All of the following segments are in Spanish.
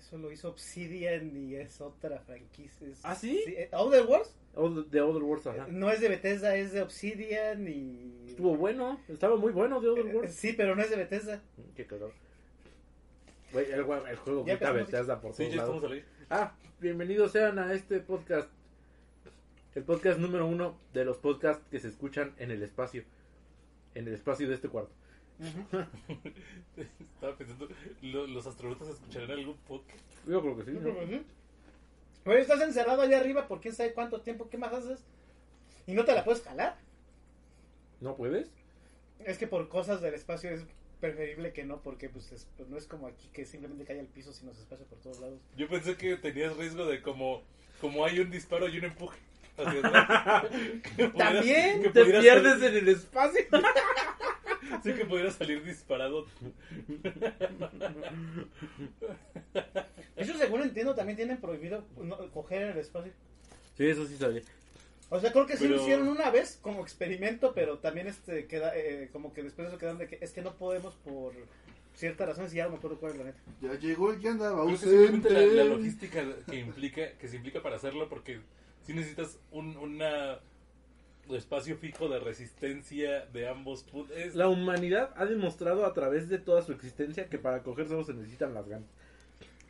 Eso lo hizo Obsidian y es otra franquicia. es- ¿Ah, sí? eh, Outer Worlds Other- The Other Worlds, ajá. eh, no es de Bethesda, es de Obsidian y... Estuvo bueno, estaba muy bueno The Other Eh, Worlds. Sí, pero no es de Bethesda. Qué cagado. Güey, el, jue- el juego empezamos. Bethesda por Sí, todos ya lados. aire. Ah, bienvenidos sean a este podcast. El podcast número uno de los podcasts que se escuchan en el espacio. En el espacio de este cuarto. Estaba pensando, ¿lo- ¿los astronautas escucharán algún podcast? Yo creo que sí. ¿no? Oye, estás encerrado allá arriba por quién sabe cuánto tiempo, ¿qué más haces? Y no te la puedes jalar. ¿No puedes? Es que por cosas del espacio es preferible que no, porque pues, es- pues, no es como aquí que simplemente cae al piso, sino se espacio por todos lados. Yo pensé que tenías riesgo de como, como hay un disparo y un empuje hacia atrás. que pudieras- También que Te pudieras pierdes salir- en el espacio. Sí que pudiera salir disparado. Eso según entiendo también tienen prohibido no, coger en el espacio. Sí, eso sí sabía. O sea, creo que sí lo Pero- hicieron una vez como experimento, pero también este queda eh, como que después de eso quedan de que es que no podemos por ciertas razones y ya no me acuerdo cuál es la neta. Ya llegó el que andaba Creo que simplemente la, la ausente. logística que implica, que se implica para hacerlo, porque si necesitas un una espacio fijo de resistencia de ambos puntos. Es, La humanidad ha demostrado a través de toda su existencia que para coger solo se necesitan las ganas.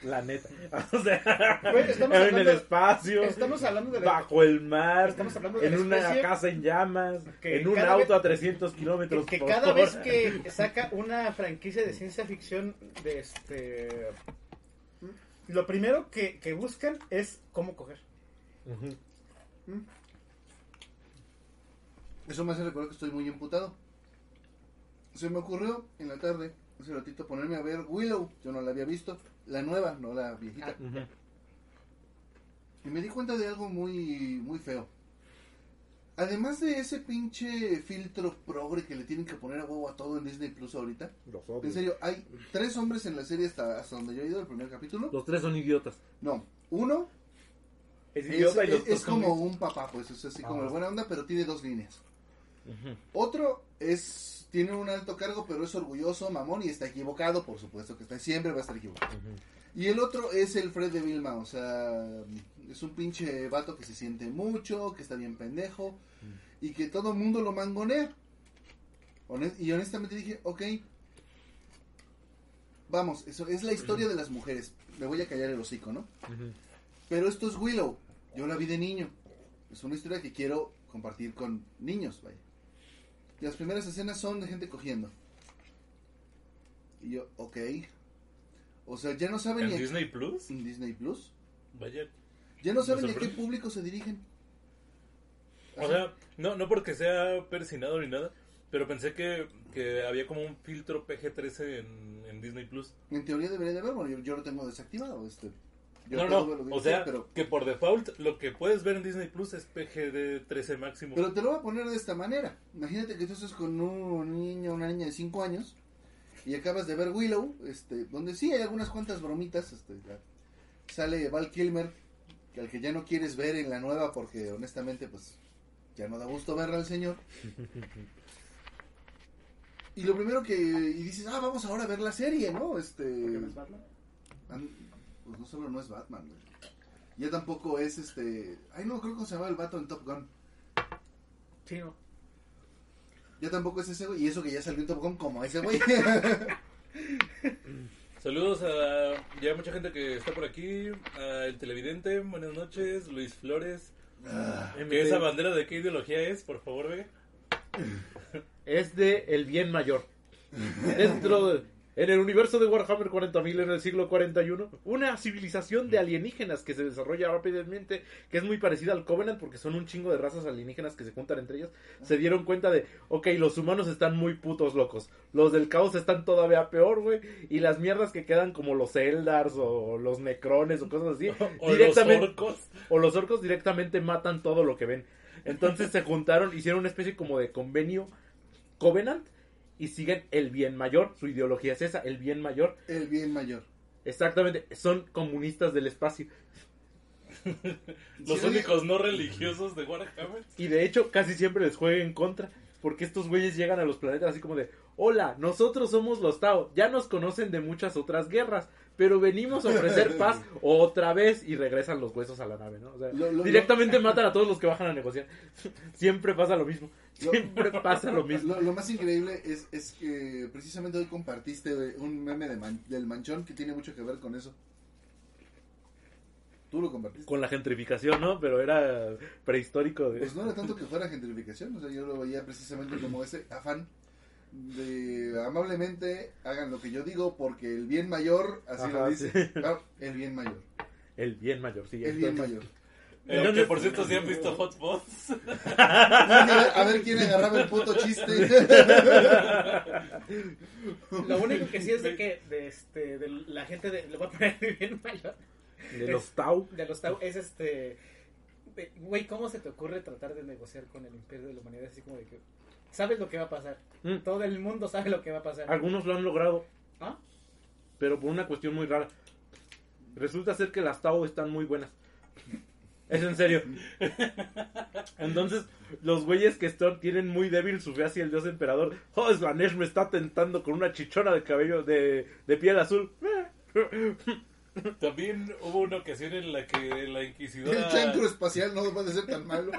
La neta. O sea, Güey, estamos en el espacio, Estamos hablando de la- bajo el mar, Estamos hablando de en una especie casa en llamas, en un auto vez- a 300 kilómetros que por cada hora. vez que saca una franquicia de ciencia ficción de este lo primero que, que buscan es cómo coger. Ujú. Eso me hace recordar que estoy muy emputado. Se me ocurrió en la tarde, hace ratito, ponerme a ver Willow. Yo no la había visto. La nueva, no la viejita. Ujú. Y me di cuenta de algo muy, muy feo. Además de ese pinche filtro progre que le tienen que poner a huevo a todo en Disney Plus ahorita. Los. En serio, hay tres hombres en la serie hasta, hasta donde yo he ido, el primer capítulo. Los tres son idiotas. No, uno Es es, idiota y los es- es como un papá, pues es así como Ah. de buena onda, pero tiene dos líneas. Otro es tiene un alto cargo, pero es orgulloso, mamón y está equivocado, por supuesto que está siempre va a estar equivocado. Y el otro es el Fred de Vilma, o sea, es un pinche vato que se siente mucho, que está bien pendejo y que todo el mundo lo mangonea. Honest- y honestamente dije, ok, vamos, eso es la historia de las mujeres. Me voy a callar el hocico, ¿no? Pero esto es Willow. Yo la vi de niño. Es una historia que quiero compartir con niños, vaya. Y las primeras escenas son de gente cogiendo. Y yo, ok. O sea, ya no saben ¿En ni a- Disney Plus? en Disney Plus. Vaya. Ya no saben ni a qué público se dirigen. O sea, no, no porque sea persinado ni nada, pero pensé que, que había como un filtro PG-13 en, en Disney Plus. En teoría debería de haber, bueno, yo, yo lo tengo desactivado. Este, yo No, no, o sea, pero, que por default lo que puedes ver en Disney Plus es PG-13 máximo. pero te lo voy a poner de esta manera. Imagínate que tú estás con un niño, una niña de 5 años y acabas de ver Willow, este, donde sí hay algunas cuantas bromitas. Este, ya. Sale Val Kilmer, que al que ya no quieres ver en la nueva porque honestamente pues ya no da gusto verla al señor. Y lo primero que y dices, ah, vamos ahora a ver la serie, ¿no? Este, Pues no solo no es Batman, güey. Ya tampoco es este. Ay, no, creo que se llama el vato en Top Gun. Sí, no. Ya tampoco es ese güey. Y eso que ya salió en Top Gun como ese güey. Saludos a ya mucha gente que está por aquí, a El Televidente, buenas noches, Luis Flores. Ah, ¿Qué esa bandera de qué ideología es? Por favor, Vega. Es de el bien mayor. Dentro de, en el universo de Warhammer 40.000 en el siglo 41, una civilización de alienígenas que se desarrolla rápidamente, que es muy parecida al Covenant porque son un chingo de razas alienígenas que se juntan entre ellas, se dieron cuenta de, ok, los humanos están muy putos locos, los del caos están todavía peor, güey, y las mierdas que quedan como los Eldars o los Necrones o cosas así, O directamente, los orcos. o los orcos directamente matan todo lo que ven. Entonces se juntaron, hicieron una especie como de convenio Covenant y siguen el bien mayor. Su ideología es esa, el bien mayor. el bien mayor. Exactamente, son comunistas del espacio. Los Sí, únicos no religiosos de Warhammer. Y de hecho casi siempre les juega en contra. Porque estos güeyes llegan a los planetas así como de, hola, nosotros somos los Tao, ya nos conocen de muchas otras guerras, pero venimos a ofrecer paz otra vez y regresan los huesos a la nave, ¿no? O sea, Lo- lo- directamente matan a todos los que bajan a negociar. Siempre pasa lo mismo. Lo- Siempre pasa lo mismo. Lo, lo más increíble es, es que precisamente hoy compartiste un meme de man- del manchón que tiene mucho que ver con eso. Tú lo compartiste. Con la gentrificación, ¿no? Pero era prehistórico. de- Pues no era tanto que fuera gentrificación, o sea, yo lo veía precisamente como ese afán de amablemente hagan lo que yo digo porque el bien mayor, así Ajá, lo dice. sí. Claro, el bien mayor. El bien mayor, sí. El bien mayor. Eh, que por cierto, si han visto Hot Bots. A ver quién agarraba el puto chiste. Lo único que sí es de que de, este, de la gente de, le voy a poner bien mayor De los Tau. de los Tau es este de- güey, ¿cómo se te ocurre tratar de negociar con el imperio de la humanidad así como de que sabes lo que va a pasar? Mm. Todo el mundo sabe lo que va a pasar. Algunos lo han logrado, ¿Ah? pero por una cuestión muy rara. Resulta ser que las Tau están muy buenas. Es en serio. Entonces, los güeyes que están, tienen muy débil su fe hacia el dios emperador. Oh, Slanesh me está tentando con una chichona de cabello de, de piel azul. También hubo una ocasión en la que la Inquisidora. El chancro espacial no puede ser tan malo.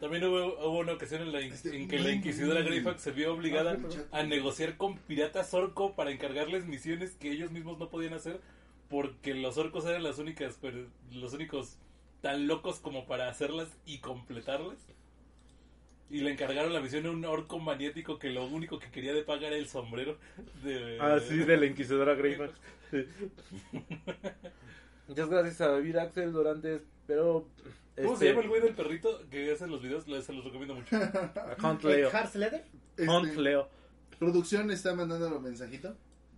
También hubo, hubo una ocasión en, la in- en que la Inquisidora Greyfax se vio obligada a negociar con piratas orco para encargarles misiones que ellos mismos no podían hacer porque los orcos eran las únicas, pero los únicos tan locos como para hacerlas y completarlas. Y le encargaron la misión a un orco maniático que lo único que quería de pagar era el sombrero de... Así de la inquisidora Greyfax. Sí. Muchas gracias a David Axel Dorantes, pero... ¿Cómo este, se llama el güey del perrito que hace los videos? Se los recomiendo mucho. Hunt ¿El Leo. Hunt Este, Leo. producción está mandando un mensajito.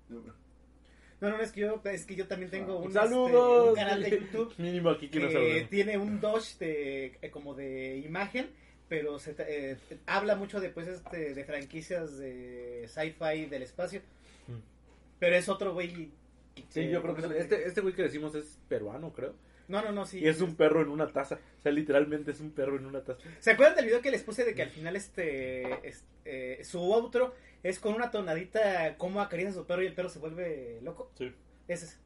No, no, es que yo, es que yo también tengo un, Saludos. este, un canal de YouTube Mínimo aquí que tiene un Dodge de, eh, como de imagen, pero se, eh, habla mucho de, pues, este, de franquicias de sci-fi del espacio. Mm. Pero es otro güey. Sí, yo creo que este, este güey que decimos es peruano, creo. No, no, no, sí. Y es un perro en una taza. O sea, literalmente es un perro en una taza. ¿Se acuerdan del video que les puse de que al final este, es- eh, su outro es con una tonadita como acaricia a su perro y el perro se vuelve loco? Sí. Ese es.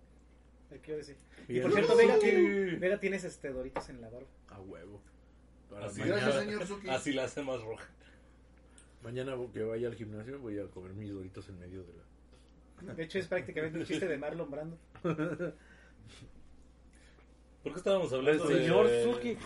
El que quiero decir. Y por cierto, Vega, tiene- Vega tienes este Doritos en la barba. A huevo. Para Así, mañana, Gracias, señor Suki. así la hace más roja. mañana que vaya al gimnasio voy a comer mis doritos en medio de la... De hecho, es prácticamente un chiste de Marlon Brando. ¿Por qué estábamos hablando El señor de... Suki.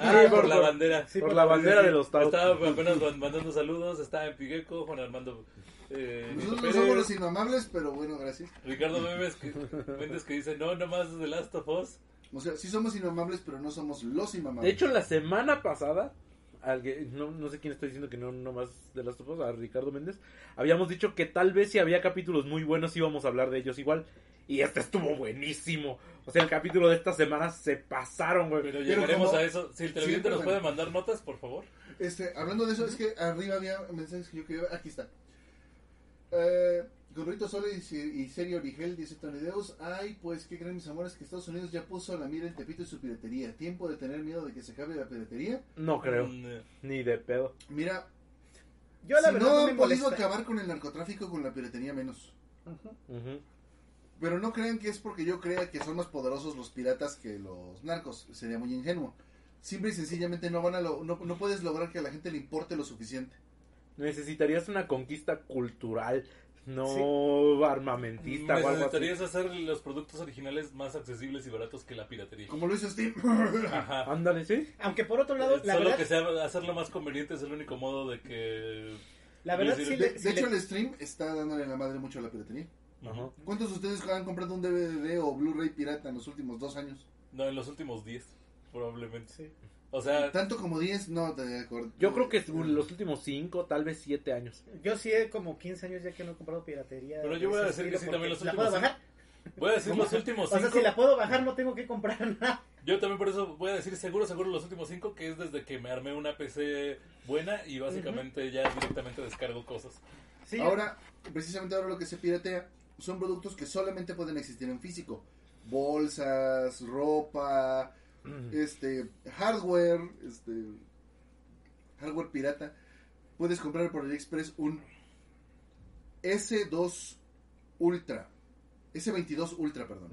Ah, Sí, por por- la bandera. Sí, por por- la bandera de los Tau. Estaba apenas mandando saludos, estaba en Pigueco, Juan Armando eh, Nosotros no somos los inmamables, pero bueno, gracias. Ricardo Méndez que, Méndez que dice, no, nomás The Last of Us. O sea, sí somos inmamables, pero no somos los inmamables. De hecho, la semana pasada, alguien- no, no sé quién estoy diciendo que no nomás de las topos, a Ricardo Méndez, habíamos dicho que tal vez si había capítulos muy buenos íbamos a hablar de ellos igual. Y este estuvo buenísimo. O sea, el capítulo de esta semana se pasaron, güey. Pero llegaremos como- a eso. Si el televidente pero nos puede mandar notas, por favor. Este, hablando de eso, es que arriba había mensajes que yo quería ver. Aquí está. Eh, Gorrito Sole y, y Serio Origel dice Tony Deus. Ay, pues, ¿qué creen mis amores? Que Estados Unidos ya puso la mira en Tepito y su piratería. ¿Tiempo de tener miedo de que se acabe la piratería? No creo, Mm, eh, ni de pedo. Mira, Yo la si verdad no no me han podido acabar con el narcotráfico, con la piratería menos. Pero no crean que es porque yo crea que son más poderosos los piratas que los narcos. Sería muy ingenuo. Simple y sencillamente no van a lo- no, no puedes lograr que a la gente le importe lo suficiente. Necesitarías una conquista cultural, no armamentista o algo así. Hacer los productos originales más accesibles y baratos que la piratería. Como lo hizo Steve. Ajá. Ándale, sí. Aunque por otro lado, la Solo verdad, que sea hacerlo más conveniente es el único modo de que... la verdad sí De, de sí hecho, le- el stream está dándole la madre mucho a la piratería. Ajá. ¿Cuántos de ustedes han comprado un DVD o Blu-ray pirata en los últimos dos años? No, en los últimos 10, probablemente. sí. O sea, Tanto como 10, no te acuerdo. Yo creo que es los últimos 5, tal vez 7 años. Yo sí he como 15 años ya que no he comprado piratería. Pero yo voy a decir que sí, también los ¿La puedo últimos bajar? voy a decir los últimos O sea, 5. si la puedo bajar no tengo que comprar nada. Yo también por eso voy a decir seguro, seguro los últimos 5, que es desde que me armé una PC buena y básicamente ya directamente descargo cosas. Sí, Ahora, precisamente ahora lo que se piratea son productos que solamente pueden existir en físico. Bolsas, ropa, este, hardware, este, hardware pirata, puedes comprar por AliExpress un S2 Ultra. S22 Ultra, perdón.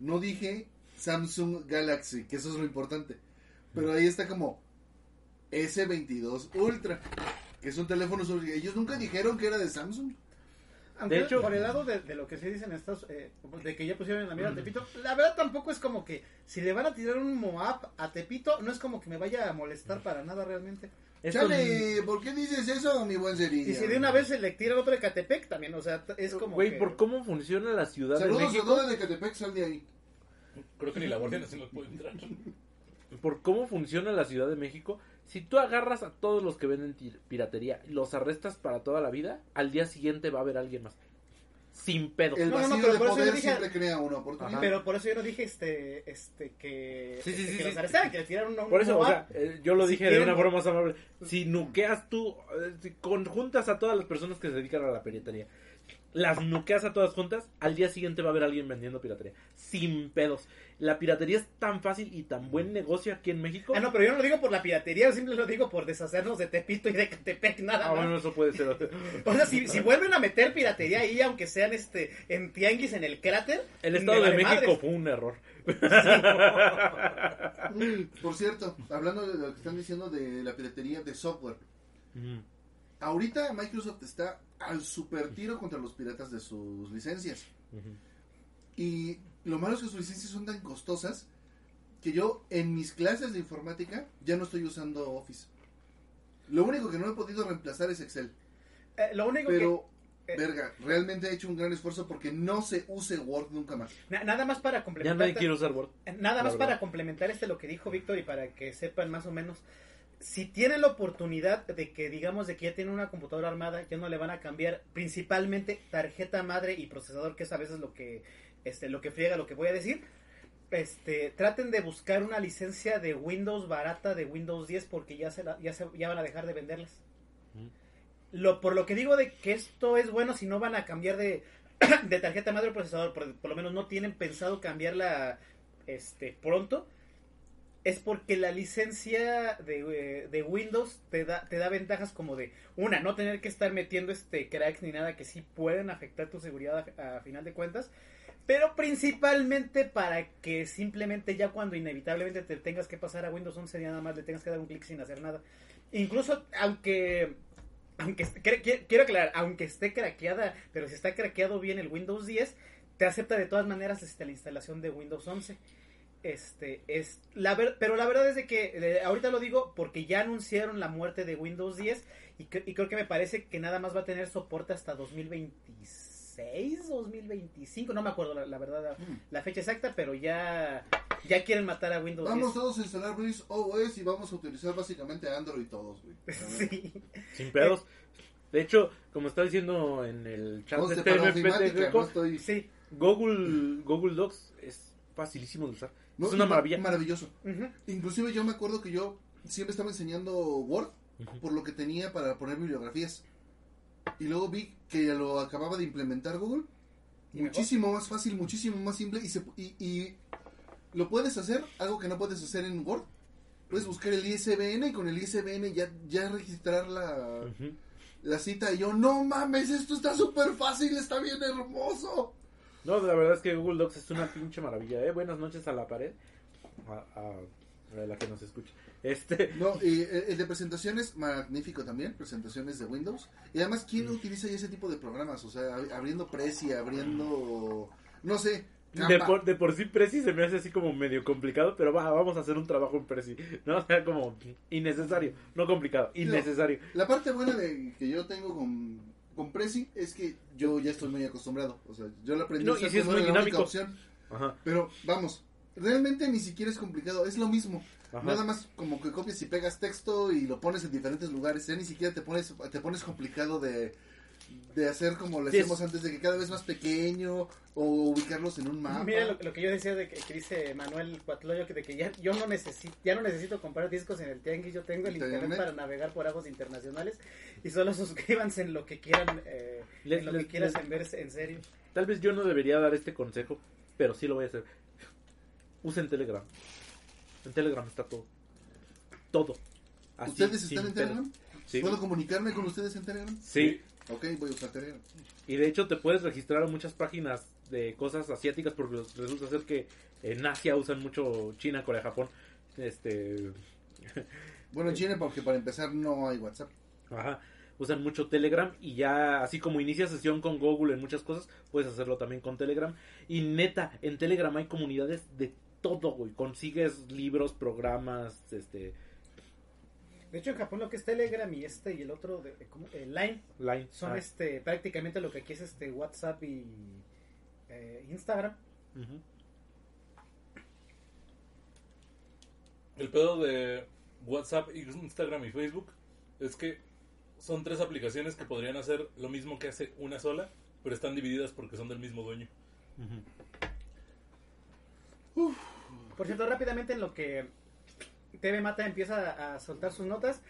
No dije Samsung Galaxy, que eso es lo importante. Pero ahí está como S22 Ultra, que es un teléfono sobre... Ellos nunca dijeron que era de Samsung. Aunque De hecho- por el lado de, de lo que se dicen estos, eh, de que ya pusieron en la mira a Tepito, la verdad tampoco es como que si le van a tirar un Moab a Tepito, no es como que me vaya a molestar para nada realmente. Esto- Chale, ¿por qué dices eso, mi buen Cerillo? Y si de una vez se le tira otro de Catepec también, o sea, es como Güey, que- por cómo funciona la Ciudad de Saludos a México, todos de Catepec, sal de ahí. Creo que ni la Guardia Nacional puede entrar. por cómo funciona la Ciudad de México, si tú agarras a todos los que venden piratería y los arrestas para toda la vida, al día siguiente va a haber alguien más. Sin pedo. El No, no, no, vacío pero de por eso yo poder dije- siempre crea una oportunidad. Pero por eso yo no dije este, este, que, Sí, sí, este, sí, que sí. los arrestaran, que le tiraran un, un Por eso, o Moab. sea, eh, yo lo Si dije de una forma más amable. Si nuqueas tú, eh, si conjuntas a todas las personas que se dedican a la piratería, las nuqueas a todas juntas, al día siguiente va a haber alguien vendiendo piratería. Sin pedos. La piratería es tan fácil y tan buen negocio aquí en México. Ah, no, pero yo no lo digo por la piratería, yo simplemente lo digo por deshacernos de Tepito y de Catepec, nada Ah, más. bueno, eso puede ser. O sea, si, si vuelven a meter piratería ahí, aunque sean este en tianguis en el cráter, El Estado de México madres. fue un error. Por cierto, hablando de lo que están diciendo de la piratería de software. Ahorita Microsoft está al super tiro contra los piratas de sus licencias. Y lo malo es que sus licencias son tan costosas que yo en mis clases de informática ya no estoy usando Office. Lo único que no he podido reemplazar es Excel. Eh, lo único Pero, eh, verga, realmente he hecho un gran esfuerzo porque no se use Word nunca más. que na- nada más para Ya complementar nadie quiere usar Word. nada la más verdad. para complementar este lo que dijo Víctor y para que sepan más o menos si tienen la oportunidad de que digamos de que ya tienen una computadora armada, ya no le van a cambiar principalmente tarjeta madre y procesador, que es a veces lo que este lo que friega lo que voy a decir. Este, traten de buscar una licencia de Windows barata de Windows 10 porque ya se la- ya se, ya van a dejar de venderlas. Lo por lo que digo de que esto es bueno si no van a cambiar de de tarjeta madre o procesador, por, por lo menos no tienen pensado cambiarla este pronto es porque la licencia de, eh, de Windows te da, te da ventajas como de, una, no tener que estar metiendo este cracks ni nada que sí pueden afectar tu seguridad a, final de cuentas, pero principalmente para que simplemente ya cuando inevitablemente te tengas que pasar a Windows 11 ya nada más le tengas que dar un clic sin hacer nada. Incluso aunque aunque quiero aclarar, aunque esté craqueada, pero si está craqueado bien el Windows 10, te acepta de todas maneras este, la instalación de Windows 11. Este es la ver, pero la verdad es de que eh, ahorita lo digo porque ya anunciaron la muerte de Windows 10 y, cre- y creo que me parece que nada más va a tener soporte hasta 2026, 2025, no me acuerdo la, la verdad la, Mm. la fecha exacta, pero ya ya quieren matar a Windows Vamos todos a instalar Breeze OS y vamos a utilizar básicamente Android todos, güey. 10. Sí. Sin pedos. De hecho, como está diciendo en el chat de Greco, no estoy... Sí. Google, Google Docs es facilísimo de usar. No, es una ma- maravilla. Maravilloso. Ujú. Inclusive yo me acuerdo que yo siempre estaba enseñando Word Ujú. por lo que tenía para poner bibliografías. Y luego vi que lo acababa de implementar Google. ¿Y mejor? Muchísimo más fácil, muchísimo más simple. Y, se, y, y lo puedes hacer, algo que no puedes hacer en Word. Puedes buscar el ISBN y con el ISBN ya, ya registrar la, Ujú. la cita. Y yo, no mames, esto está súper fácil, está bien hermoso. No, la verdad es que Google Docs es una pinche maravilla, ¿eh? Buenas noches a la pared. A, a- a la que nos escucha. Este, No, y el el de presentaciones, magnífico también, presentaciones de Windows. Y además, ¿quién Mm. utiliza ese tipo de programas? O sea, ab- abriendo Prezi, abriendo, no sé, de por, de por sí Prezi se me hace así como medio complicado, pero va, vamos a hacer un trabajo en Prezi. No, o sea, como innecesario, no complicado, innecesario. La parte buena de que yo tengo con, con Prezi es que yo ya estoy muy acostumbrado. O sea, yo lo aprendí No, a usar y sí es muy la única dinámico. opción. Ajá, Pero vamos, realmente ni siquiera es complicado, es lo mismo. ajá. Nada más como que copias y pegas texto y lo pones en diferentes lugares. Ya ni siquiera te pones, te pones complicado de, de hacer como lo Sí, es- antes, de que cada vez más pequeño o ubicarlos en un mapa. Mira lo, lo que yo decía de que, que dice Manuel Cuatloyo que de que ya yo no necesito ya no necesito comprar discos en el tianguis, yo tengo el internet, Internet. para navegar por aguas internacionales y solo suscríbanse en lo que quieran eh, Les- en lo les- que quieras les- en ver en serio. Tal vez yo no debería dar este consejo, pero sí lo voy a hacer. Usen Telegram. En Telegram está todo. Todo. Así, ¿Ustedes están en. Telegram? Sí. ¿Puedo comunicarme con ustedes en Telegram? Sí. Ok, voy a usar Telegram. Y de hecho te puedes registrar a muchas páginas de cosas asiáticas porque resulta ser que en Asia usan mucho China, Corea, Japón. Este, Bueno, en China, porque para empezar no hay WhatsApp. ajá, usan mucho Telegram y ya así como inicia sesión con Google en muchas cosas, puedes hacerlo también con Telegram. Y neta, en Telegram hay comunidades de todo, güey. Consigues libros, programas, este, De hecho, en Japón lo que es Telegram y este y el otro, de, ¿cómo? El Line, Line. son Ah, este prácticamente lo que aquí es este WhatsApp y eh, Instagram. El pedo de WhatsApp, Instagram y Facebook es que son tres aplicaciones que podrían hacer lo mismo que hace una sola, pero están divididas porque son del mismo dueño. Por cierto, rápidamente en lo que TV Mata empieza a, a soltar sus notas,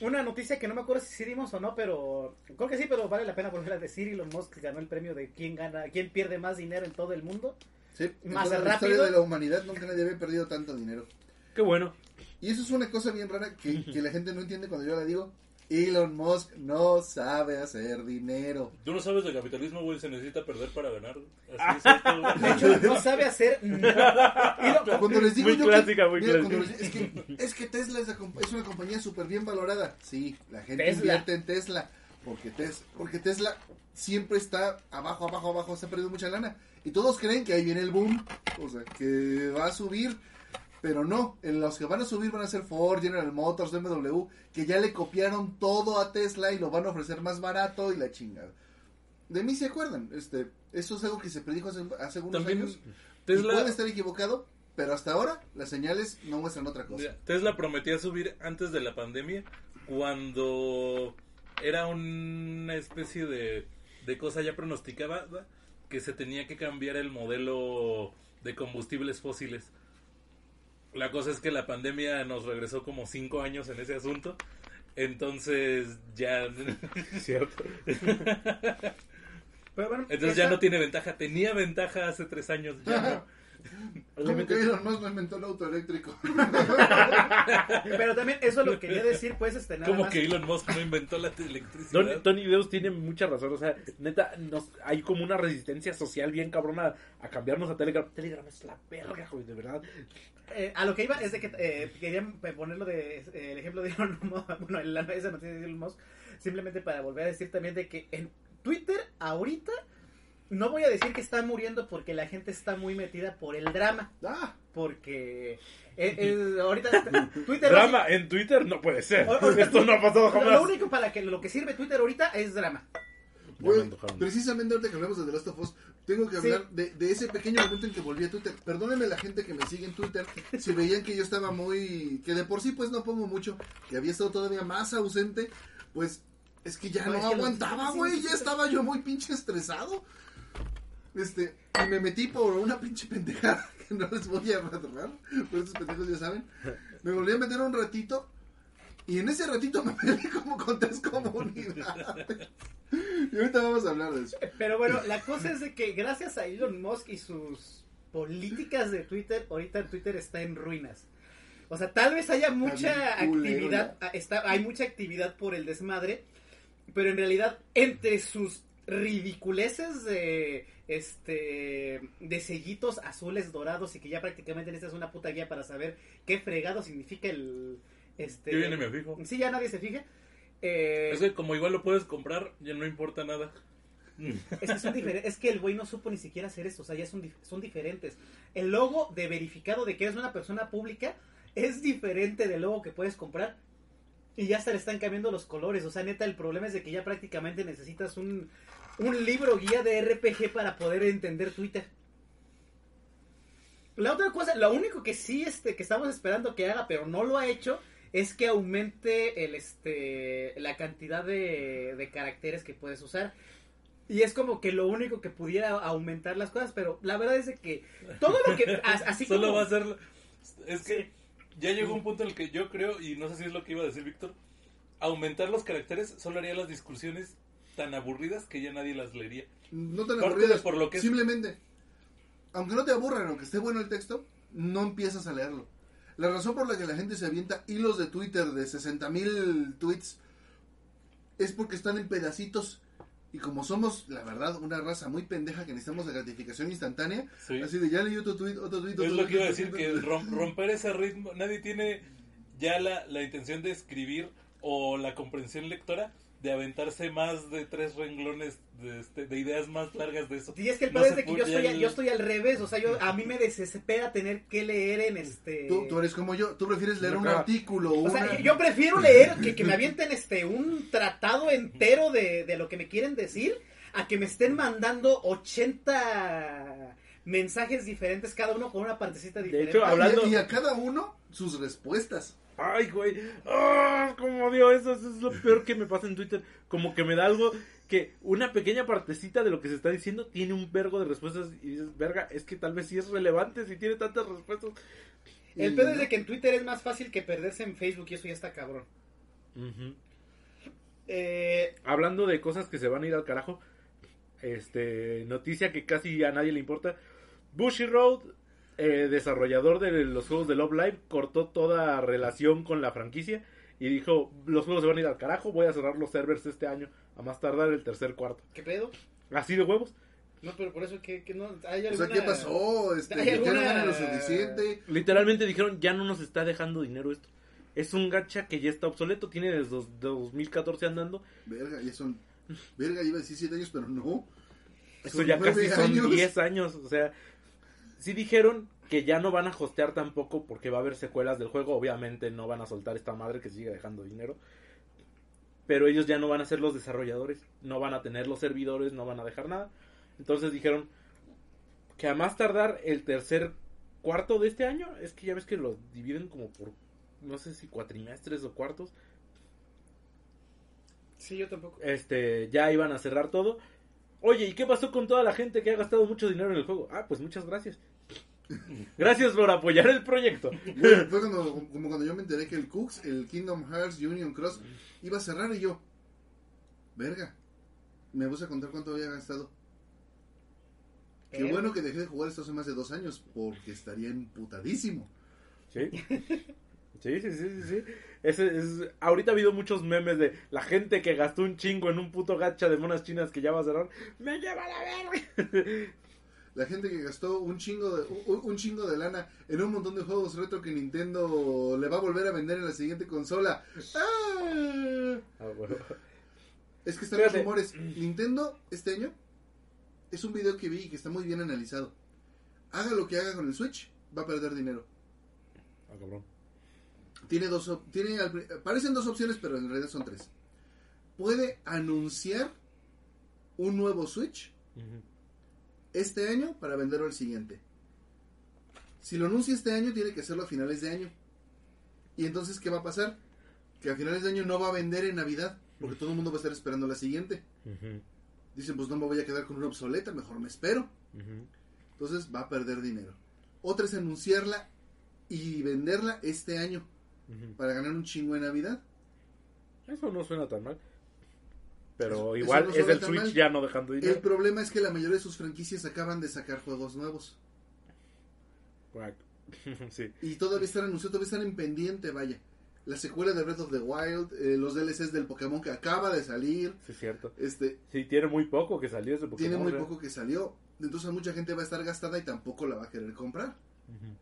una noticia que no me acuerdo si sí dimos o no, pero creo que sí, pero vale la pena volver a decir. Elon Musk ganó el premio de quién gana, quién pierde más dinero en todo el mundo. Sí, en Más toda la rápido. historia de la humanidad nunca nadie había perdido tanto dinero. Qué bueno. Y eso es una cosa bien rara que, que la gente no entiende cuando yo la digo. Elon Musk no sabe hacer dinero. Tú no sabes de capitalismo, güey, se necesita perder para ganar. Así es esto, güey. De hecho, no sabe hacer nada. Cuando les digo Muy yo clásica, que, muy mira, clásica. les- es, que, es que Tesla es, la comp- es una compañía súper bien valorada. Sí, la gente Tesla. invierte en Tesla. Porque, tes, porque Tesla siempre está abajo, abajo, abajo. Se ha perdido mucha lana. Y todos creen que ahí viene el boom. O sea, que va a subir. Pero no, en los que van a subir van a ser Ford, General Motors, BMW, que ya le copiaron todo a Tesla y lo van a ofrecer más barato y la chingada. De mí se acuerdan, este, eso es algo que se predijo hace, hace unos También años. Tesla, puede estar equivocado, pero hasta ahora las señales no muestran otra cosa. Tesla prometía subir antes de la pandemia cuando era una especie de, de cosa ya pronosticada que se tenía que cambiar el modelo de combustibles fósiles. La cosa es que la pandemia nos regresó como cinco años en ese asunto. Entonces ya... Cierto. pero bueno, Entonces ya no tiene ventaja. Tenía ventaja hace tres años. Ya no. Como que Elon Musk no inventó el auto eléctrico. Pero también eso lo quería decir, pues, este, nada Como más. que Elon Musk no inventó la electricidad. Tony Deus tiene mucha razón, o sea, neta, nos, hay como una resistencia social bien cabrona a cambiarnos a Telegram. Telegram es la verga, güey, de verdad. Eh, a lo que iba es de que eh, querían ponerlo de eh, el ejemplo de Elon Musk, bueno, la, esa noticia de Elon Musk, simplemente para volver a decir también de que en Twitter ahorita no voy a decir que está muriendo porque la gente está muy metida por el drama, Ah, porque eh, eh, ahorita Twitter Drama en Twitter no puede ser. O- o- Esto no ha pasado lo, lo jamás. único para que lo que sirve Twitter ahorita es drama. Antojaron. precisamente ahorita que hablamos de The Last of Us, tengo que Sí. hablar de, de ese pequeño momento en que volví a Twitter. Perdónenme la gente que me sigue en Twitter, si veían que yo estaba muy... que de por sí pues no pongo mucho, que había estado todavía más ausente, pues es que ya No, no, es que lo- aguantaba, sí, güey, sí, ya estaba yo muy pinche estresado. Este, y me metí por una pinche pendejada que no les voy a narrar, pero esos pendejos ya saben. Me volví a meter un ratito y en ese ratito me peleé como con tres comunidades. Y ahorita vamos a hablar de eso. Pero bueno, la cosa es de que gracias a Elon Musk y sus políticas de Twitter, ahorita Twitter está en ruinas. O sea, tal vez haya mucha actividad, está, hay mucha actividad por el desmadre, pero en realidad entre sus ridiculeces de este de sellitos azules dorados y que ya prácticamente es una puta guía para saber qué fregado significa el este Yo ya ni me fijo. Sí, ya nadie se fija. Eh, Es que como igual lo puedes comprar, ya no importa nada. Es que, son es que el güey no supo ni siquiera hacer eso, o sea, ya son, dif- son diferentes. El logo de verificado de que eres una persona pública es diferente del logo que puedes comprar. Y ya se le están cambiando los colores, o sea, neta, el problema es de que ya prácticamente necesitas un, un libro guía de RPG para poder entender Twitter. La otra cosa, lo único que sí este, que estamos esperando que haga, pero no lo ha hecho, es que aumente el este la cantidad de, de caracteres que puedes usar. Y es como que lo único que pudiera aumentar las cosas, pero la verdad es que todo lo que as- así Solo como va a ser. Es que ya llegó un punto en el que yo creo, y no sé si es lo que iba a decir Víctor, aumentar los caracteres solo haría las discusiones tan aburridas que ya nadie las leería. No tan Parte aburridas, por lo que es- Simplemente, aunque no te aburran, aunque esté bueno el texto, no empiezas a leerlo. La razón por la que la gente se avienta hilos de Twitter de 60 mil tweets es porque están en pedacitos. Y como somos, la verdad, una raza muy pendeja que necesitamos de gratificación instantánea, Sí. así de ya leí otro tweet, otro tweet, otro Es lo tweet, que iba a otro decir, tweet, que rom- romper ese ritmo, nadie tiene ya la, la intención de escribir o la comprensión lectora de aventarse más de tres renglones de, este, de ideas más largas de eso. Y es que el No pedo es de que yo estoy, el- yo estoy al revés, o sea, yo a mí me desespera tener que leer en este... Tú, tú eres como yo, tú prefieres leer un artículo O una... sea, yo- prefiero leer que, que me avienten este un tratado entero de, de lo que me quieren decir a que me estén mandando 80 mensajes diferentes, cada uno con una partecita diferente. hecho, Ah, y- hablando- y, a cada uno sus respuestas. Ay, güey. ¡Ah! ¿Cómo odio eso? Eso es lo peor que me pasa en Twitter. Como que me da algo que una pequeña partecita de lo que se está diciendo tiene un vergo de respuestas y dices, verga, es que tal vez sí es relevante si tiene tantas respuestas. El pedo es de que en Twitter es más fácil que perderse en Facebook y eso ya está cabrón. Ujú. Eh, Hablando de cosas que se van a ir al carajo, este noticia que casi a nadie le importa. Bushy Road, eh, desarrollador de los juegos de Love Live, cortó toda relación con la franquicia y dijo, los juegos se van a ir al carajo, voy a cerrar los servers este año, a más tardar el tercer cuarto. ¿Qué pedo? Así de huevos. No, pero por eso que, que no hay O alguna... sea, ¿qué pasó? Este, ¿Hay ¿Ya no alguna- lo suficiente? Literalmente dijeron, ya no nos está dejando dinero esto. Es un gacha que ya está obsoleto, tiene desde dos- 2014 andando. Verga, ya son... Verga, iba a decir 7 años, pero no. Eso ya casi son años. 10 años. O sea, sí dijeron que ya no van a hostear tampoco porque va a haber secuelas del juego. Obviamente no van a soltar esta madre que sigue dejando dinero. Pero ellos ya no van a ser los desarrolladores. No van a tener los servidores, no van a dejar nada. Entonces dijeron que a más tardar el tercer cuarto de este año, es que ya ves que lo dividen como por, no sé si cuatrimestres o cuartos. Sí, yo tampoco. este, ya iban a cerrar todo. Oye, ¿y qué pasó con toda la gente que ha gastado mucho dinero en el juego? Ah, pues muchas gracias. Gracias por apoyar el proyecto. Fue cuando, como cuando yo me enteré que el Cooks, el Kingdom Hearts Union Cross, iba a cerrar y yo... Verga. Me puse a contar cuánto había gastado. Qué Eh, bueno que dejé de jugar esto hace más de dos años, porque estaría emputadísimo. Sí. Sí, sí, sí, sí, sí. Ese es, ahorita ha habido muchos memes de la gente que gastó un chingo en un puto gacha de monas chinas que ya va a cerrar. ¡Me lleva la verga! La gente que gastó un chingo de un, un chingo de lana en un montón de juegos retro que Nintendo le va a volver a vender en la siguiente consola. ¡Ah! Ah, bueno. Es que están los rumores. Nintendo este año es un video que vi y que está muy bien analizado. Haga lo que haga con el Switch, va a perder dinero. Ah, cabrón. Tiene dos, tiene, parecen dos opciones, pero en realidad son tres. Puede anunciar un nuevo Switch este año para venderlo el siguiente. Si lo anuncia este año, tiene que hacerlo a finales de año. Y entonces, ¿qué va a pasar? Que a finales de año no va a vender en Navidad, porque todo el mundo va a estar esperando la siguiente. Dicen, pues no me voy a quedar con una obsoleta, mejor me espero. Entonces va a perder dinero. Otra es anunciarla y venderla este año Para ganar un chingo de Navidad. Eso no suena tan mal. Pero Eso- eso igual no es el Switch mal. ya no dejando El dinero. problema es que la mayoría de sus franquicias acaban de sacar juegos nuevos. Guac. sí. Y todavía están anunciados, todavía están en pendiente, vaya. La secuela de Breath of the Wild, eh, los DLCs del Pokémon que acaba de salir. Sí, es cierto. Este, Sí, tiene muy poco que salió ese Pokémon. tiene muy ¿verdad? poco que salió. Entonces mucha gente va a estar gastada y tampoco la va a querer comprar. Ujú.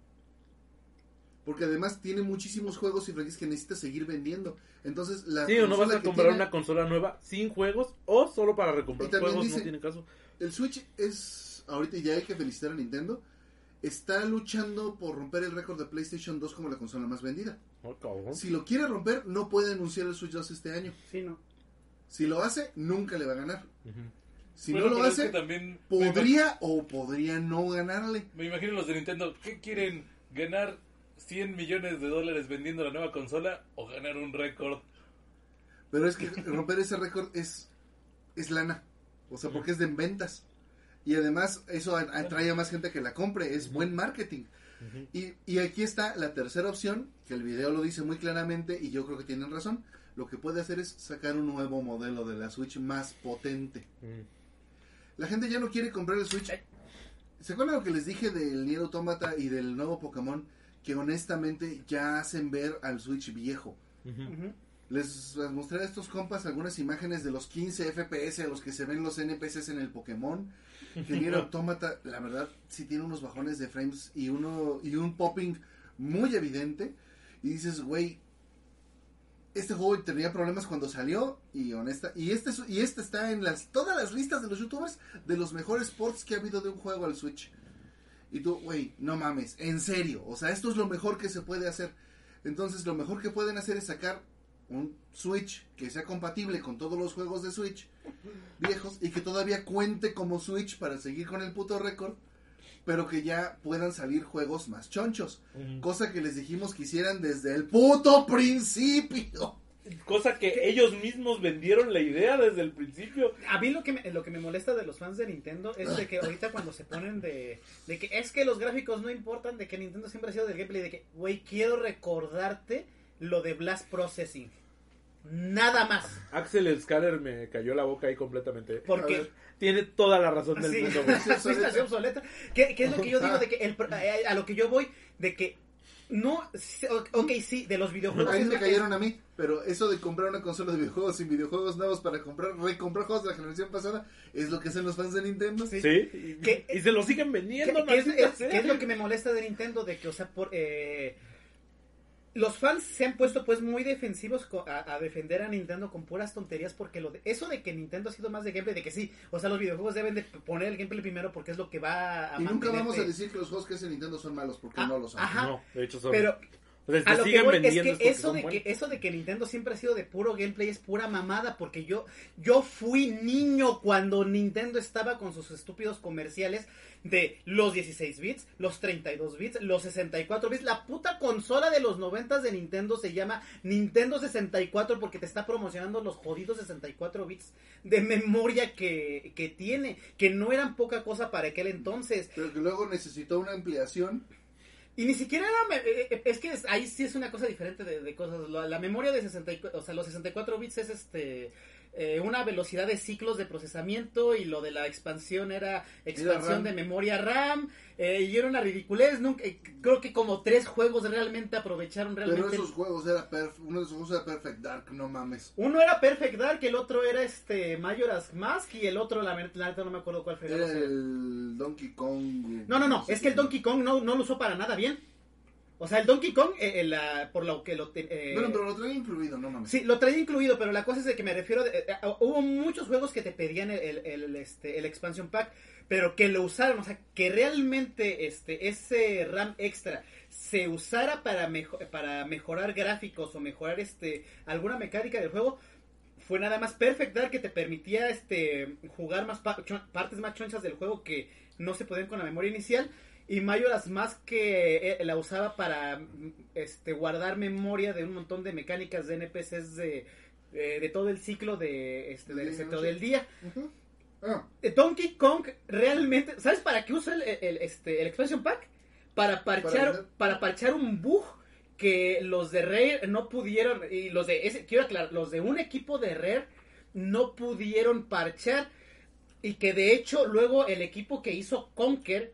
Porque además tiene muchísimos juegos y franquicias que necesita seguir vendiendo. Entonces la Sí, o no vas a comprar tiene- una consola nueva sin juegos o solo para recomprar Y también juegos, dice- no tiene caso. El Switch es, ahorita ya hay que felicitar a Nintendo, está luchando por romper el récord de PlayStation 2 como la consola más vendida. Oh, cabrón. Si lo quiere romper, no puede anunciar el Switch 2 este año. Sí, no. Si lo hace, nunca le va a ganar. Si Bueno, no lo es hace, que también me podría o podría no ganarle. Me imagino los de Nintendo, ¿qué quieren? ¿Ganar 100 millones de dólares vendiendo la nueva consola o ganar un récord? Pero es que romper ese récord es, es lana. O sea, porque es de ventas. Y además eso atrae a más gente que la compre. Es buen marketing. Y, y aquí está la tercera opción, que el video lo dice muy claramente y yo creo que tienen razón. Lo que puede hacer es sacar un nuevo modelo de la Switch más potente. Ujú. La gente ya no quiere comprar el Switch. ¿Se acuerdan lo que les dije del Nier Automata y del nuevo Pokémon? Que honestamente ya hacen ver al Switch viejo. Les, les mostré a estos compas algunas imágenes de los 15 FPS a los que se ven los NPCs en el Pokémon. Nier Automata, la verdad, sí tiene unos bajones de frames y uno y un popping muy evidente. Y dices, güey, este juego tenía problemas cuando salió y honesta y este es- y este está en las todas las listas de los youtubers de los mejores ports que ha habido de un juego al Switch. Y tú, güey, no mames, en serio, o sea, esto es lo mejor que se puede hacer. Entonces, lo mejor que pueden hacer es sacar un Switch que sea compatible con todos los juegos de Switch viejos y que todavía cuente como Switch para seguir con el puto récord, pero que ya puedan salir juegos más chonchos. Cosa que les dijimos que hicieran desde el puto principio. Cosa que ellos mismos vendieron la idea desde el principio. A mí lo que, me, lo que me molesta de los fans de Nintendo es de que ahorita cuando se ponen de, de que es que los gráficos no importan, de que Nintendo siempre ha sido del gameplay, de que, güey, quiero recordarte lo de Blast Processing. Nada más. Axel Scaler me cayó la boca ahí completamente. Porque. Tiene toda la razón del Sí, mundo, obsoleta. ¿Qué, qué es lo que yo digo de que el, a, a lo que yo voy de que no, ok, sí, de los videojuegos. Ahí me cayeron a mí, pero eso de comprar una consola de videojuegos sin videojuegos nuevos para comprar, recomprar juegos de la generación pasada, es lo que hacen los fans de Nintendo. Sí. Sí, y, ¿Qué- y se lo siguen ¿Qué, vendiendo, qué es, maldita es- qué es lo que me molesta de Nintendo? De que, o sea, por, eh, los fans se han puesto pues muy defensivos co- a, a defender a Nintendo con puras tonterías porque lo de, eso de que Nintendo ha sido más de gameplay, de que sí, o sea, los videojuegos deben de poner el gameplay primero porque es lo que va a Y nunca vamos a decir que los juegos que hace Nintendo son malos, porque Ah, no lo son. ajá. No, de hecho son... Pero o sea, a lo que voy es vendiendo que eso de que eso de que Nintendo siempre ha sido de puro gameplay es pura mamada porque yo yo fui niño cuando Nintendo estaba con sus estúpidos comerciales de los 16 bits, los 32 bits, los 64 bits, la puta consola de los 90 de Nintendo se llama Nintendo 64 porque te está promocionando los jodidos 64 bits de memoria que, que tiene, que no eran poca cosa para aquel entonces. Pero que luego necesitó una ampliación. Y ni siquiera era. eh, eh, Es que ahí sí es una cosa diferente de, de cosas. La, la memoria de 64. O sea, los 64 bits es este. Eh, una velocidad de ciclos de procesamiento. Y lo de la expansión era expansión de memoria RAM. eh, y era una ridiculez. Nunca, eh, creo que como tres juegos realmente aprovecharon Pero realmente. esos juegos era perf- uno de esos juegos era Perfect Dark, no mames. Uno era Perfect Dark, el otro era este Majora's Mask. Y el otro, la neta, no me acuerdo cuál fue. Era el Donkey Kong. No, no, no, es que el Donkey Kong no, no lo usó para nada bien. O sea, el Donkey Kong, eh, eh, la- por lo que lo... eh, Bueno, pero lo traía incluido, no mames. Sí, lo traía incluido, pero la cosa es de que me refiero... de- eh, hubo muchos juegos que te pedían el, el, el, este, el expansion pack, pero que lo usaron, o sea, que realmente este, ese RAM extra se usara para, mejo- para mejorar gráficos o mejorar este alguna mecánica del juego, fue nada más Perfect Dark que te permitía este jugar más pa- partes más chonchas del juego que no se podían con la memoria inicial y Majora's Mask que eh, la usaba para este guardar memoria de un montón de mecánicas de NPCs de, de, de todo el ciclo de este del, noche. del día. Ah, Eh, Donkey Kong realmente, ¿sabes para qué usa el, el- este el expansion pack? Para parchar para parchar un bug que los de Rare no pudieron y los de ese quiero aclarar, los de un equipo de Rare no pudieron parchar y que de hecho luego el equipo que hizo Conker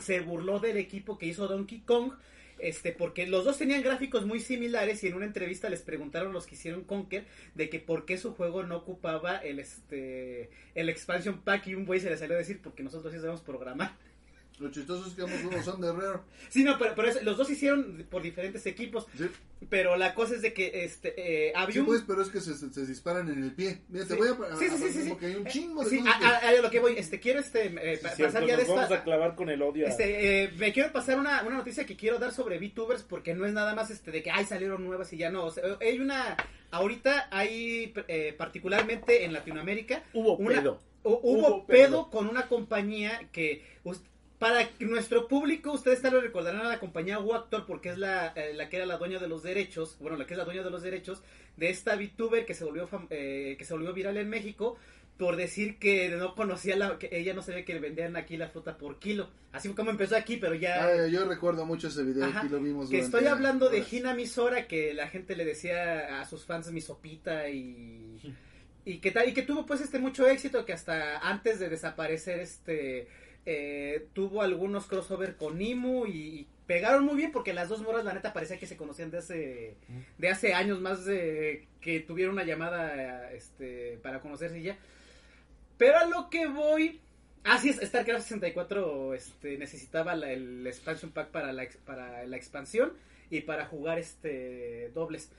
se burló del equipo que hizo Donkey Kong este porque los dos tenían gráficos muy similares y en una entrevista les preguntaron los que hicieron Conker de que por qué su juego no ocupaba el este el expansion pack y un güey se le salió a decir porque nosotros sí sabemos programar. Lo chistoso es que ambos juegos son de Rare. Sí, no, pero, pero eso- los dos hicieron por diferentes equipos, Sí, pero la cosa es de que este eh, había sí un pues, pero es que se, se- se disparan en el pie. Mira, te Sí. voy a... Sí, sí, sí, sí, sí. Porque hay un chingo de Sí, cosas a, que- a- a lo que voy, este quiero este eh, Sí, pa- cierto, pasar ya de nos vamos esta a clavar con el odio. Este, eh, me quiero pasar una, una noticia que quiero dar sobre VTubers porque no es nada más este de que ay salieron nuevas y ya no. O sea, hay una ahorita hay eh, particularmente en Latinoamérica Hubo una- pedo. hu- hubo, Hubo pedo. pedo. con una compañía que para nuestro público ustedes tal vez recordarán a la compañía Wactor porque es la, eh, la que era la dueña de los derechos, bueno, la que es la dueña de los derechos de esta VTuber que se volvió fam- eh, que se volvió viral en México por decir que no conocía la que ella no sabía que le vendían aquí la fruta por kilo. Así fue como empezó aquí, pero ya Ah, yo recuerdo mucho ese video, Ajá, aquí lo vimos. que estoy hablando de. Hina Misora, que la gente le decía a sus fans mi sopita y y que tal y que tuvo pues este mucho éxito que hasta antes de desaparecer este eh, tuvo algunos crossover con Imu y, pegaron muy bien porque las dos moras la neta parecía que se conocían de hace de hace años más de que tuvieron una llamada este para conocerse y ya. Pero a lo que voy Así es, StarCraft 64 este, necesitaba el expansion pack para la, para la expansión y para jugar este dobles.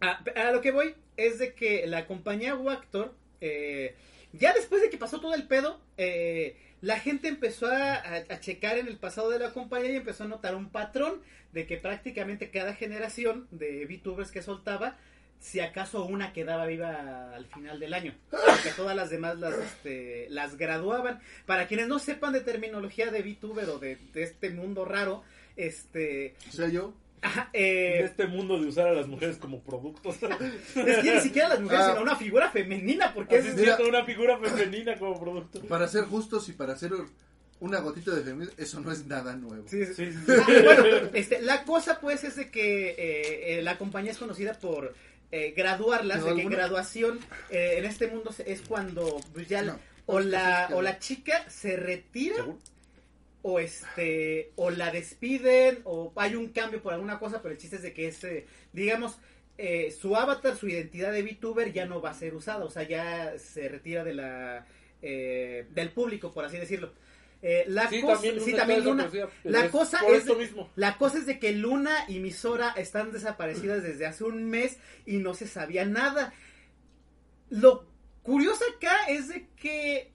A, a lo que voy es de que la compañía Wactor, eh, ya después de que pasó todo el pedo, eh, la gente empezó a, a- checar en el pasado de la compañía y empezó a notar un patrón de que prácticamente cada generación de VTubers que soltaba, si acaso una quedaba viva al final del año, porque todas las demás las, este, las graduaban. Para quienes no sepan de terminología de VTuber o de, de este mundo raro, este, sea, yo. Ajá, En eh, este mundo de usar a las mujeres como productos. es que ni siquiera las mujeres, Ah. sino una figura femenina, porque es, Mira. una figura femenina como producto. Para ser justos y para hacer una gotita de feminismo, eso no es nada nuevo. Sí, sí. Sí, sí, Ah, bueno, este, la cosa pues es de que eh, eh, la compañía es conocida por eh, graduarlas, ¿Pero de que alguna? graduación eh, en este mundo es cuando pues, ya No, o que la que o no. la chica se retira ¿Seguro? O este o la despiden o hay un cambio por alguna cosa, pero el chiste es de que es eh, digamos eh, su avatar, su identidad de VTuber ya no va a ser usada, o sea, ya se retira de la eh, del público, por así decirlo. Eh, la Sí, cosa, también sí, Luna también Luna. La Es cosa es mismo. La cosa es de que Luna y Misora están desaparecidas desde hace un mes y no se sabía nada. Lo curioso acá es de que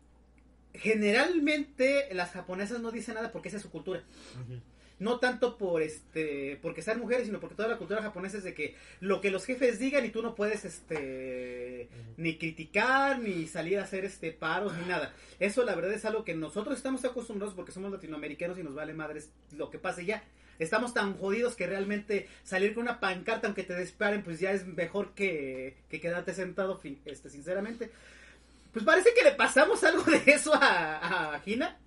generalmente las japonesas no dicen nada porque esa es su cultura. No tanto por este porque sean mujeres, sino porque toda la cultura japonesa es de que lo que los jefes digan y tú no puedes este ni criticar ni salir a hacer este paros ni nada. Eso la verdad es algo que nosotros estamos acostumbrados porque somos latinoamericanos y nos vale madres lo que pase ya. Estamos tan jodidos que realmente salir con una pancarta aunque te disparen pues ya es mejor que, que quedarte sentado fin- este sinceramente. Pues parece que le pasamos algo de eso a, a Gina.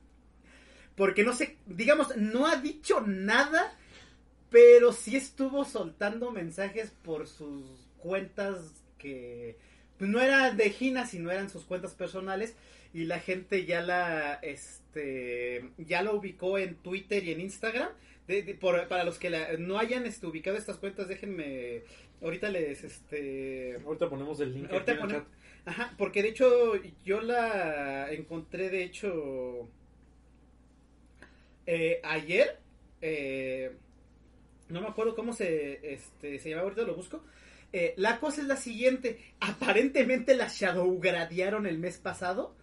Porque no sé, digamos, no ha dicho nada, pero sí estuvo soltando mensajes por sus cuentas que pues, no eran de Gina, sino eran sus cuentas personales y la gente ya la este ya la ubicó en Twitter y en Instagram. De- de- por- para los que la- no hayan este, ubicado estas cuentas, déjenme ahorita les este Ahorita ponemos el link. Ahorita aquí en el ponemos- chat. Ajá, porque de hecho yo la encontré de hecho eh, ayer. eh, no me acuerdo cómo se, este, se llama, ahorita lo busco. Eh, la cosa es la siguiente. Aparentemente la shadowgradearon el mes pasado.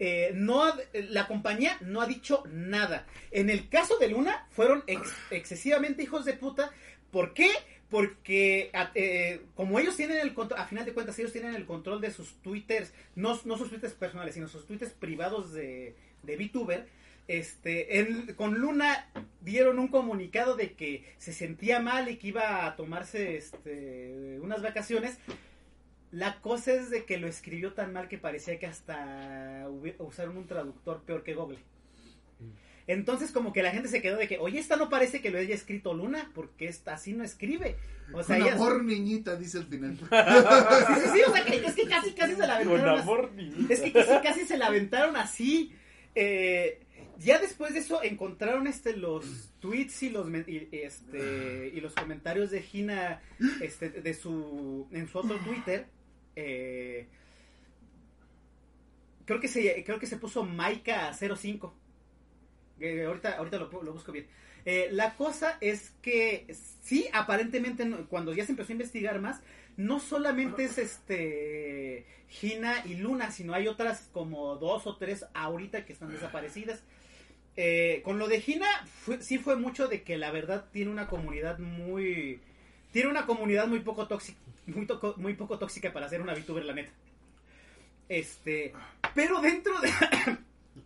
Eh, no ha- la compañía no ha dicho nada. En el caso de Luna, fueron ex- excesivamente hijos de puta. ¿Por qué? Porque eh, como ellos tienen el control, a final de cuentas, ellos tienen el control de sus twitters, no, no sus twitters personales, sino sus twitters privados de, de VTuber. Este, en- con Luna dieron un comunicado de que se sentía mal y que iba a tomarse este, unas vacaciones. La cosa es de que lo escribió tan mal que parecía que hasta usaron un traductor peor que Google. Entonces como que la gente se quedó de que, oye, esta no parece que lo haya escrito Luna, porque esta así no escribe. O sea, Con ella... amor, niñita, dice al final. Sí, sí, sí, o sea, que es que casi, casi se la Con aventaron así. amor, niñita. Es que casi, casi se la aventaron así. Eh, ya después de eso encontraron este los tweets y los y, este y los comentarios de Gina este de su en su otro Twitter. eh, creo que se creo que se puso Maika 05. Ahorita ahorita lo, busco bien. Eh, la cosa es que sí, aparentemente cuando ya se empezó a investigar más, no solamente es este Gina y Luna, sino hay otras como dos o tres ahorita que están desaparecidas. Eh, con lo de Gina, sí fue mucho de que la verdad tiene una comunidad muy. Tiene una comunidad muy poco tóxica. Muy, toco- muy poco tóxica para ser una VTuber, la neta. Este. Pero dentro de.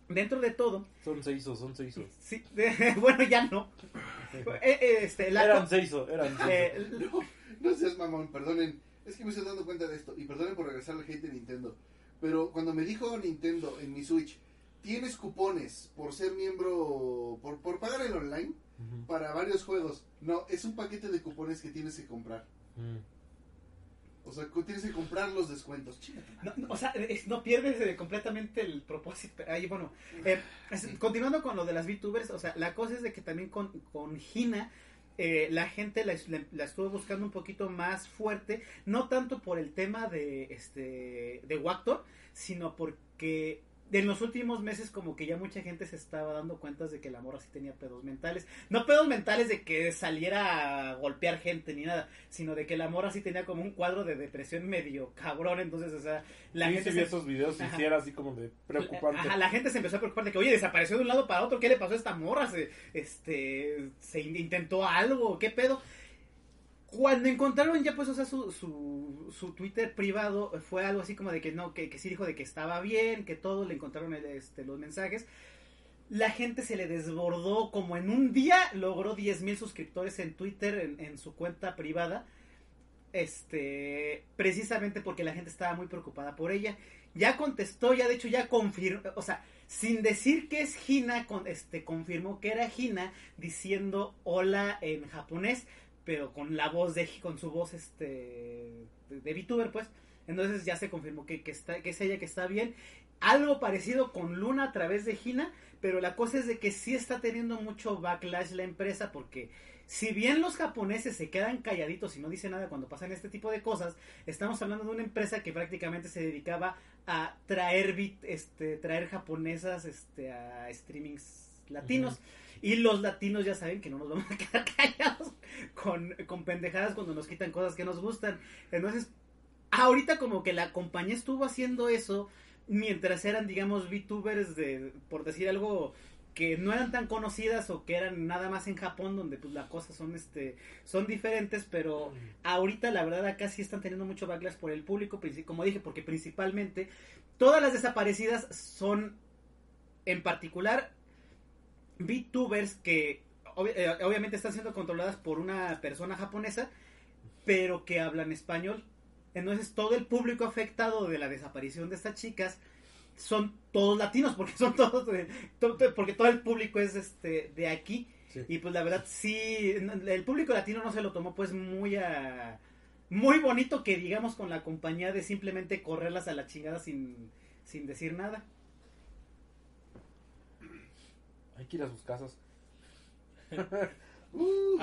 Dentro de todo. Son seisos, son seisos. Sí, bueno, ya no. Eh, eh, este, la Eran seisos, eran seisos. eh, No, no seas mamón, perdonen. Es que me estoy dando cuenta de esto. Y perdonen por regresar al hate de Nintendo. Pero cuando me dijo Nintendo en mi Switch, tienes cupones por ser miembro, por, por pagar el online para varios juegos. No, es un paquete de cupones que tienes que comprar. Mm. O sea, tienes que comprar los descuentos. No, no, o sea, es- no pierdes eh, completamente el propósito. Ahí, bueno, eh, es- continuando con lo de las VTubers, o sea, la cosa es de que también con, con Gina, eh, la gente la, la- la estuvo buscando un poquito más fuerte, no tanto por el tema de este de Wactor, sino porque en los últimos meses como que ya mucha gente se estaba dando cuenta de que la morra sí tenía pedos mentales. No pedos mentales de que saliera a golpear gente ni nada, sino de que la morra sí tenía como un cuadro de depresión medio cabrón, entonces, o sea, la sí, gente sí vi se- esos videos y sí era así como de preocupante. Ajá, la gente se empezó a preocupar de que, oye, desapareció de un lado para otro, ¿qué le pasó a esta morra? Se, este, se in- intentó algo, ¿qué pedo? Cuando encontraron ya pues, o sea, su, su, su Twitter privado, fue algo así como de que no, que, que sí dijo de que estaba bien, que todo, le encontraron este, los mensajes. La gente se le desbordó, como en un día logró 10 mil suscriptores en Twitter, en, en su cuenta privada. Este, precisamente porque la gente estaba muy preocupada por ella. Ya contestó, ya de hecho ya confirmó, o sea, sin decir que es con, este, confirmó que era Hina diciendo hola en japonés, pero con la voz de, con su voz este, de, de VTuber pues. Entonces ya se confirmó que, que, está, que es ella que está bien. Algo parecido con Luna a través de Hina, pero la cosa es de que sí está teniendo mucho backlash la empresa porque si bien los japoneses se quedan calladitos y no dicen nada cuando pasan este tipo de cosas, estamos hablando de una empresa que prácticamente se dedicaba a traer bit, este, traer japonesas este, a streamings latinos. Y los latinos ya saben que no nos vamos a quedar callados con, con pendejadas cuando nos quitan cosas que nos gustan. Entonces, ahorita como que la compañía estuvo haciendo eso mientras eran, digamos, VTubers de, por decir algo, que no eran tan conocidas o que eran nada más en Japón donde pues las cosas son este son diferentes pero ahorita la verdad acá sí están teniendo mucho backlash por el público como dije porque principalmente todas las desaparecidas son en particular VTubers que eh, obviamente están siendo controladas por una persona japonesa pero que hablan español. Entonces todo el público afectado de la desaparición de estas chicas son todos latinos porque son todos de- to- to- porque todo el público es este de aquí. Sí. y pues la verdad sí el público latino no se lo tomó pues muy a muy bonito que digamos con la compañía de simplemente correrlas a la chingada sin sin decir nada Hay que ir a sus casas. Uh.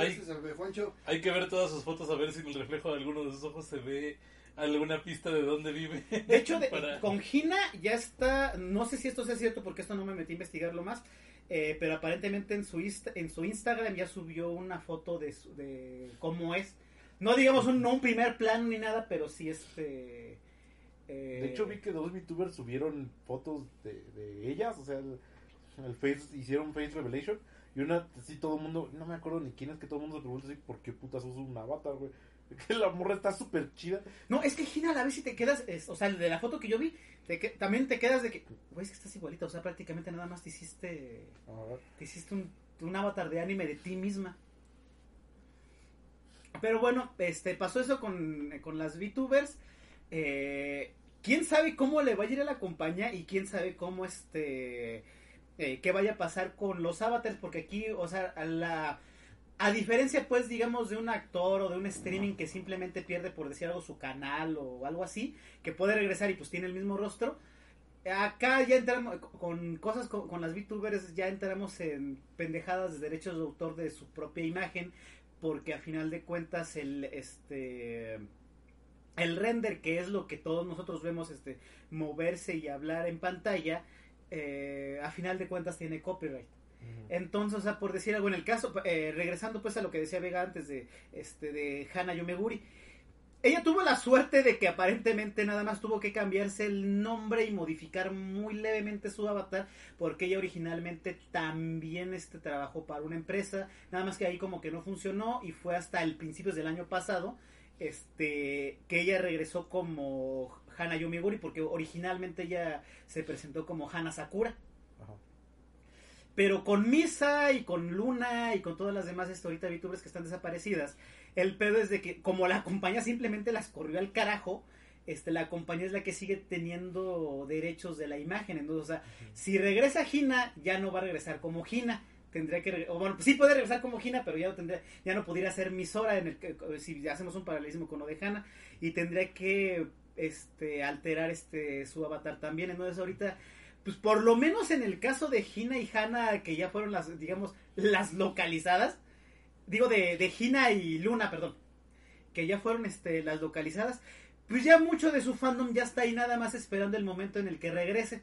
Hay que ver todas sus fotos a ver si en el reflejo de alguno de sus ojos se ve alguna pista de dónde vive. De hecho, de- Para- con Gina ya está, no sé si esto sea cierto porque esto no me metí a investigarlo más, eh, pero aparentemente en su, insta- en su Instagram ya subió una foto de, su- de cómo es. No digamos un, no un primer plan ni nada, pero sí este... eh, De hecho, vi que dos VTubers subieron fotos de, de ellas, o sea, el, el face, hicieron face revelation. Y una, sí, todo el mundo, no me acuerdo ni quién es que todo el mundo se pregunta así, ¿por qué putas usa un avatar, güey? Que la morra está súper chida. No, es que Gina a la vez si te quedas, es- o sea, de la foto que yo vi, te que- también te quedas de que, güey, es que estás igualita, o sea, prácticamente nada más te hiciste... Te hiciste un, un avatar de anime de ti misma. Pero bueno, este pasó eso con, con las VTubers. Eh, quién sabe cómo le va a ir a la compañía y quién sabe cómo este eh, qué vaya a pasar con los avatars porque aquí, o sea, a la a diferencia pues digamos de un actor o de un streaming que simplemente pierde por decir algo su canal o algo así, que puede regresar y pues tiene el mismo rostro, acá ya entramos con cosas con, las VTubers, ya entramos en pendejadas de derechos de autor de su propia imagen, porque a final de cuentas el este el render que es lo que todos nosotros vemos este moverse y hablar en pantalla eh, a final de cuentas tiene copyright. Entonces o sea por decir algo en el caso eh, regresando pues a lo que decía Vega antes de este de Hana Yomeguri ella tuvo la suerte de que aparentemente nada más tuvo que cambiarse el nombre y modificar muy levemente su avatar porque ella originalmente también este trabajó para una empresa nada más que ahí como que no funcionó y fue hasta el principios del año pasado este que ella regresó como Hana Yomiguri porque originalmente ella se presentó como Hana Sakura Ajá. pero con Misa y con Luna y con todas las demás este, ahorita VTubers que están desaparecidas, el pedo es de que como la compañía simplemente las corrió al carajo, este, la compañía es la que sigue teniendo derechos de la imagen. Entonces, o sea, si regresa Gina, ya no va a regresar como Gina. tendría que o bueno, sí puede regresar como Hina, pero ya no tendría, ya no pudiera ser Misora en el que si hacemos un paralelismo con lo de Hana y tendría que este alterar este su avatar también, entonces ahorita pues por lo menos en el caso de Hina y Hana que ya fueron las digamos las localizadas, digo de de Hina y Luna, perdón, que ya fueron este las localizadas, pues ya mucho de su fandom ya está ahí nada más esperando el momento en el que regrese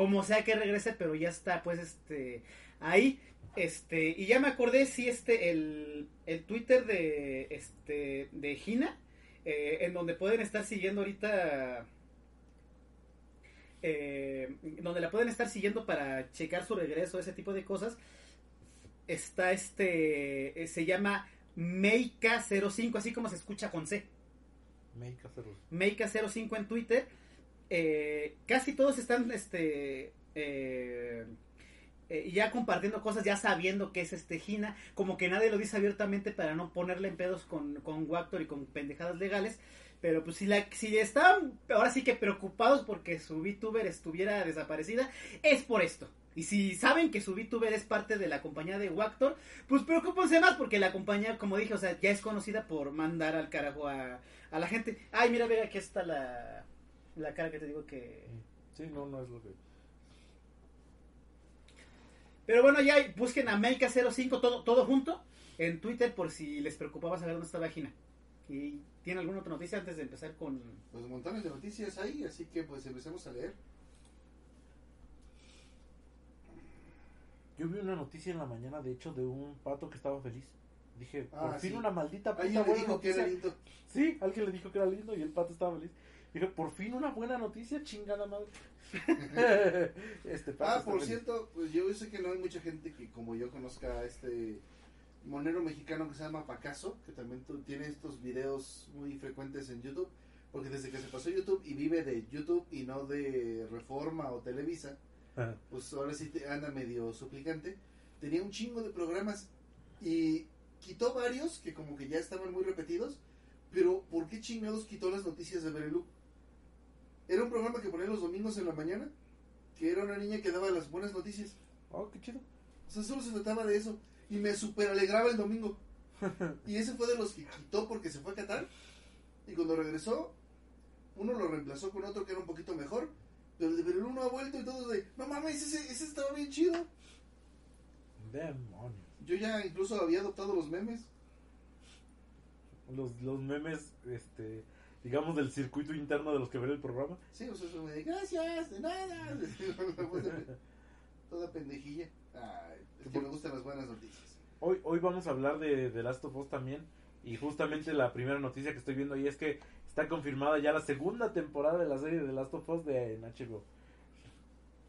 como sea que regrese, pero ya está pues este ahí. Este, y ya me acordé si este el, el Twitter de este de Gina, eh, en donde pueden estar siguiendo ahorita eh, donde la pueden estar siguiendo para checar su regreso, ese tipo de cosas. Está este eh, se llama Meika05, así como se escucha con C. Make a zero. Meika05 en Twitter. Eh, casi todos están este eh, eh, ya compartiendo cosas, ya sabiendo que es este Gina, como que nadie lo dice abiertamente para no ponerle en pedos con, con Wactor y con pendejadas legales. Pero pues si la si estaban ahora sí que preocupados porque su VTuber estuviera desaparecida, es por esto. Y si saben que su VTuber es parte de la compañía de Wactor, pues preocúpense más porque la compañía, como dije, o sea, ya es conocida por mandar al carajo a, a la gente. Ay, mira, ve, aquí está la, la cara que te digo que... Sí, no, no es lo que. Pero bueno, ya busquen a Meika05 todo, todo junto en Twitter por si les preocupaba saber dónde está la página. ¿Y tiene alguna otra noticia antes de empezar con...? Pues montones de noticias ahí, así que pues empecemos a leer. Yo vi una noticia en la mañana, de hecho, de un pato que estaba feliz. Dije, por Ah, fin sí. una maldita puta Alguien buena dijo que era lindo. Sí, alguien le dijo que era lindo y el pato estaba feliz. Dije, por fin una buena noticia, chingada madre. este Ah, por feliz. cierto, pues yo sé que no hay mucha gente que como yo conozca a este monero mexicano que se llama Pacaso, que también tu- tiene estos videos muy frecuentes en YouTube, porque desde que se pasó YouTube y vive de YouTube y no de Reforma o Televisa, Ajá. pues ahora sí te anda medio suplicante. Tenía un chingo de programas y quitó varios que como que ya estaban muy repetidos, pero ¿por qué chingados quitó las noticias de Berelú? Era un programa que ponía los domingos en la mañana, que era una niña que daba las buenas noticias. Oh, qué chido. O sea, solo se trataba de eso. Y me super alegraba el domingo. Y ese fue de los que quitó porque se fue a Qatar. Y cuando regresó, uno lo reemplazó con otro que era un poquito mejor. Pero de Berelú no ha vuelto y todos de, no mames, ese, ese estaba bien chido. Demonios. Yo ya incluso había adoptado los memes. Los, los memes, este, digamos, del circuito interno de los que ven el programa. Sí, o sea, me de gracias, de nada. Toda pendejilla. Ay, es que me gustan las buenas noticias. Hoy, hoy vamos a hablar de, de Last of Us también. Y justamente la primera noticia que estoy viendo ahí es que está confirmada ya la segunda temporada de la serie de Last of Us de en HBO.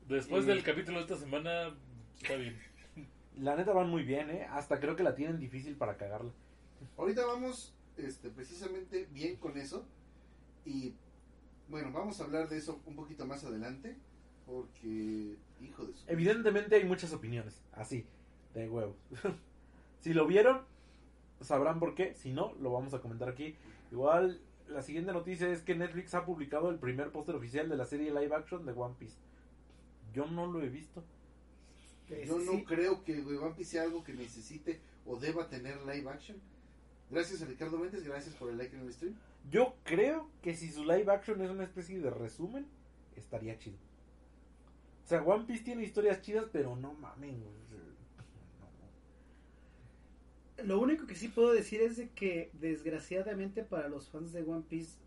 Después Y- del capítulo de esta semana, está bien. La neta van muy bien, ¿eh? Hasta creo que la tienen difícil para cagarla. Ahorita vamos este, precisamente bien con eso. Y bueno, vamos a hablar de eso un poquito más adelante. Porque, hijo de su. Evidentemente hay muchas opiniones, así, de huevos. si lo vieron, sabrán por qué. Si no, lo vamos a comentar aquí. Igual, la siguiente noticia es que Netflix ha publicado el primer póster oficial de la serie live action de One Piece. Yo no lo he visto. Yo no Sí. creo que One Piece sea algo que necesite o deba tener live action. Gracias a Ricardo Méndez, gracias por el like en el stream. Yo creo que si su live action es una especie de resumen, estaría chido. O sea, One Piece tiene historias chidas, pero no mamen. No. Lo único que sí puedo decir es de que desgraciadamente para los fans de One Piece,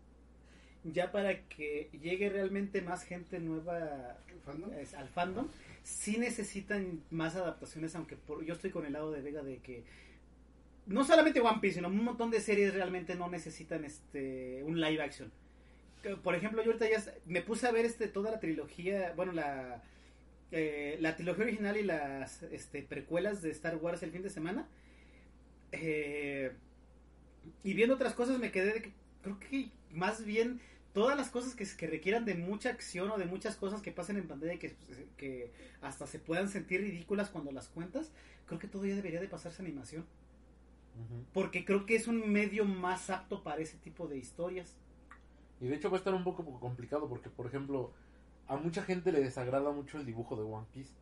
ya para que llegue realmente más gente nueva ¿Fandom? es, al fandom, sí necesitan más adaptaciones, aunque por- yo estoy con el lado de Vega de que no solamente One Piece, sino un montón de series realmente no necesitan este un live action. Por ejemplo, yo ahorita ya me puse a ver este toda la trilogía, bueno, la eh, la trilogía original y las este, precuelas de Star Wars el fin de semana. Eh, y viendo otras cosas me quedé de que creo que más bien todas las cosas que, que requieran de mucha acción o de muchas cosas que pasen en pantalla y que, pues, que hasta se puedan sentir ridículas cuando las cuentas, creo que todo ya debería de pasarse a Porque creo que es un medio más apto para ese tipo de historias. Y de hecho va a estar un poco complicado porque, por ejemplo, a mucha gente le desagrada mucho el dibujo de One Piece.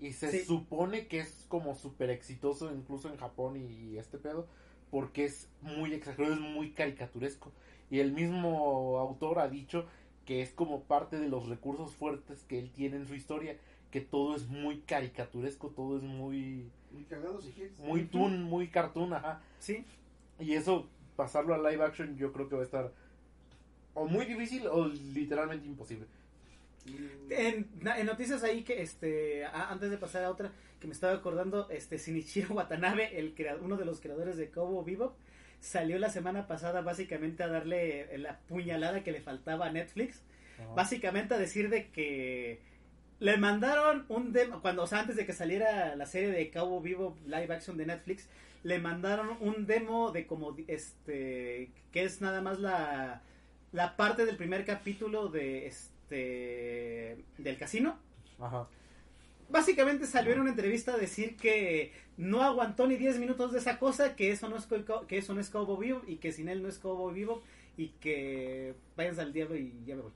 Y se Sí. supone que es como súper exitoso incluso en Japón y, y este pedo. Porque es muy exagerado, es muy caricaturesco. Y el mismo autor ha dicho que es como parte de los recursos fuertes que él tiene en su historia. Que todo es muy caricaturesco, todo es muy... Muy cagados quieres. Muy toon, muy cartoon, ajá. Sí. Y eso, pasarlo a live action, yo creo que va a estar o muy difícil o literalmente imposible. Mm, En, noticias ahí que este a- antes de pasar a otra que me estaba acordando este Shinichiro Watanabe el crea- uno de los creadores de Kobo Bebop salió la semana pasada básicamente a darle la puñalada que le faltaba a Netflix básicamente a decir de que le mandaron un demo cuando o sea antes de que saliera la serie de Cowboy Vivo live action de Netflix le mandaron un demo de como este que es nada más la la parte del primer capítulo de este del casino Ajá. básicamente salió en una entrevista a decir que no aguantó ni 10 minutos de esa cosa, que eso no es que eso no es Cowboy Vivo y que sin él no es Cowboy Vivo y que vayan al diablo y ya me voy.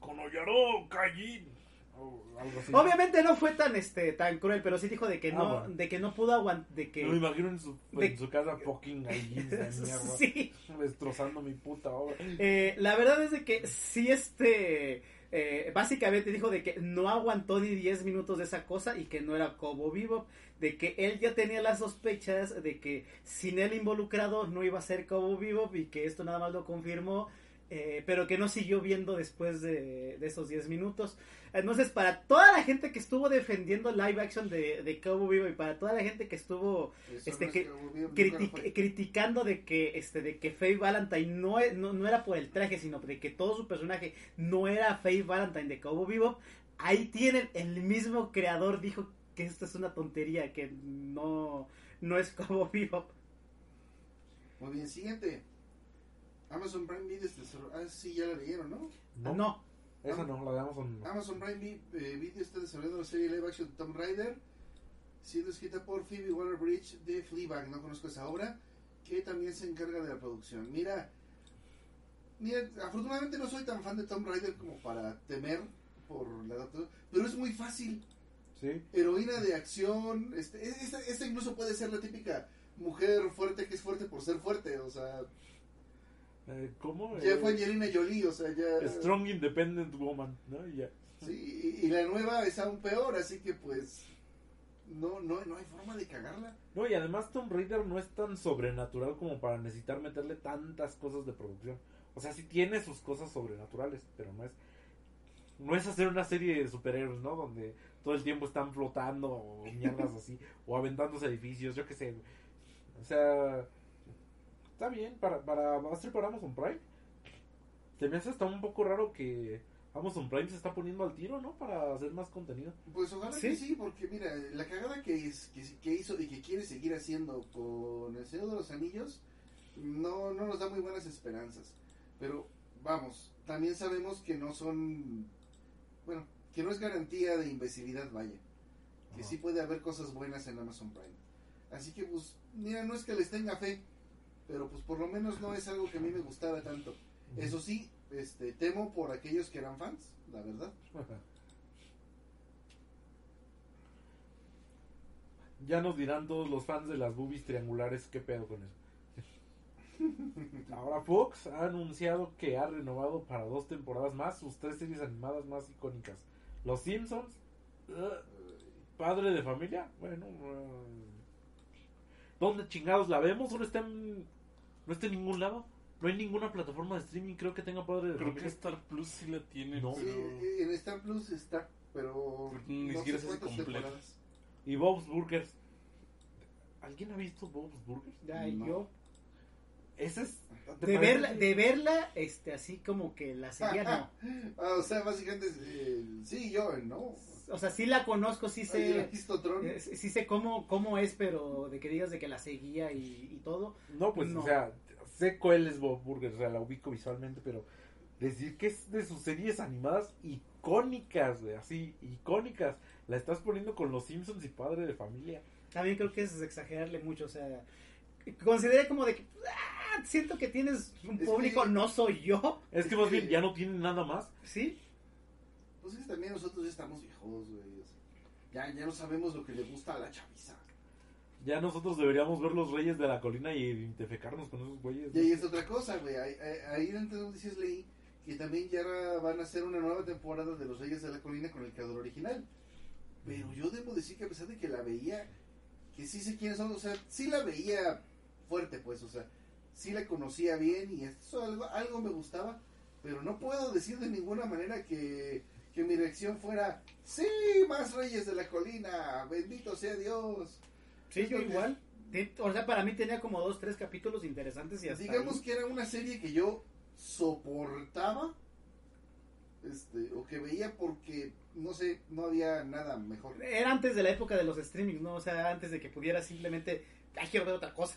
Konoyaro Kajin. O algo así. Obviamente no fue tan este tan cruel, pero sí dijo de que Ah, no bueno. de que no pudo aguantar de que Me imagino en su, de- en su casa fucking mierda. sí. Destrozando mi puta obra. Eh, la verdad es de que sí, este, eh, básicamente dijo de que no aguantó ni 10 minutos de esa cosa y que no era Cobo Vivo, de que él ya tenía las sospechas de que sin él involucrado no iba a ser Cobo Vivo y que esto nada más lo confirmó, eh, pero que no siguió viendo después de, de esos 10 minutos. Entonces, para toda la gente que estuvo defendiendo live action de, de Cowboy Vivo y para toda la gente que estuvo este, no es que- criticando de que este de que Faye Valentine no, e- no, no era por el traje, sino de que todo su personaje no era Faye Valentine de Cowboy Bebop, ahí tienen el mismo creador dijo que esto es una tontería, que no no es Cowboy Bebop. Muy bien, siguiente. Amazon Prime Video. este, Ah, sí, ya la leyeron, ¿no? No, No, esa no, la de Amazon. no. Amazon Prime eh, Video está desarrollando la serie live action de Tomb Raider, siendo escrita por Phoebe Waller-Bridge de Fleabag. No conozco esa obra, que también se encarga de la producción. Mira, mira, afortunadamente no soy tan fan de Tomb Raider como para temer por la adaptación, pero es muy fácil. Sí. Heroína de acción, este, esta, esta incluso puede ser la típica mujer fuerte que es fuerte por ser fuerte, o sea, Eh, ¿Cómo? ya Eh, fue Angelina Jolie, o sea, ya... Strong Independent Woman, ¿no? Y ya. Sí, y, y la nueva es aún peor, así que pues no, no, no hay forma de cagarla. No, y además Tomb Raider no es tan sobrenatural como para necesitar meterle tantas cosas de producción. O sea, sí tiene sus cosas sobrenaturales, pero no es no es hacer una serie de superhéroes, ¿no? Donde todo el tiempo están flotando o mierdas así, o aventándose edificios, yo qué sé. O sea, está bien para para ser para Amazon Prime. Se me hace hasta un poco raro que Amazon Prime se está poniendo al tiro, ¿no? Para hacer más contenido. Pues ojalá ¿Sí? que sí, porque mira, la cagada que, es, que, que hizo y que quiere seguir haciendo con El Señor de los Anillos no, no nos da muy buenas esperanzas. Pero vamos, también sabemos que no son, bueno, que no es garantía de imbecilidad, vaya. Que Ajá. sí puede haber cosas buenas en Amazon Prime. Así que pues, mira, no es que les tenga fe, pero pues por lo menos no es algo que a mí me gustara tanto. Eso sí, este, temo por aquellos que eran fans, la verdad. Ya nos dirán todos los fans de las boobies triangulares qué pedo con eso. Ahora Fox ha anunciado que ha renovado para dos temporadas más sus tres series animadas más icónicas. Los Simpsons, Padre de Familia, bueno, eh, ¿dónde chingados la vemos? ¿No está en, no está en ningún lado? No hay ninguna plataforma de streaming creo que tenga Padre de Creo que Familia. Star Plus sí la tiene, No. Sí, pero... en Star Plus está, pero Pero ni no siquiera se temporadas. Y Bob's Burgers. ¿Alguien ha visto Bob's Burgers? ya No. yo Ese es... ¿te de verla, de verla este así como que la seguía no. Ah, o sea, básicamente, eh, sí, yo, ¿no? O sea, sí la conozco, sí sé eh, sí sé cómo cómo es, pero de que digas de que la seguía y, y todo. No, pues, No. o sea, sé cuál es Bob Burger, o sea, la ubico visualmente, pero decir que es de sus series animadas icónicas, güey, así, icónicas. La estás poniendo con los Simpsons y Padre de Familia. También creo que es exagerarle mucho, o sea, consideré como de que ah, siento que tienes un Es público, que- no soy yo, Es que más bien ya no tienen nada más. ¿sí? Pues es que también nosotros ya estamos viejos, güey. o sea, Ya, ya no sabemos lo que le gusta a la chaviza. Ya nosotros deberíamos ver los Reyes de la Colina y identificarnos con esos güeyes. Y ahí es otra cosa, güey. Ahí, ahí, ahí Noticias leí que también ya van a hacer una nueva temporada de Los Reyes de la Colina con el creador original. Pero yo debo decir que a pesar de que la veía, que sí sé quiénes son, o sea, sí la veía fuerte, pues, o sea, sí la conocía bien y eso algo, algo me gustaba, pero no puedo decir de ninguna manera que, que mi reacción fuera, sí, más Reyes de la Colina, bendito sea Dios. Sí, yo que- igual. O sea, para mí tenía como dos, tres capítulos interesantes y hasta Digamos ahí. que era una serie que yo soportaba, este, o que veía porque, no sé, no había nada mejor. Era antes de la época de los streamings, ¿no? O sea, antes de que pudiera simplemente, ay, quiero ver otra cosa.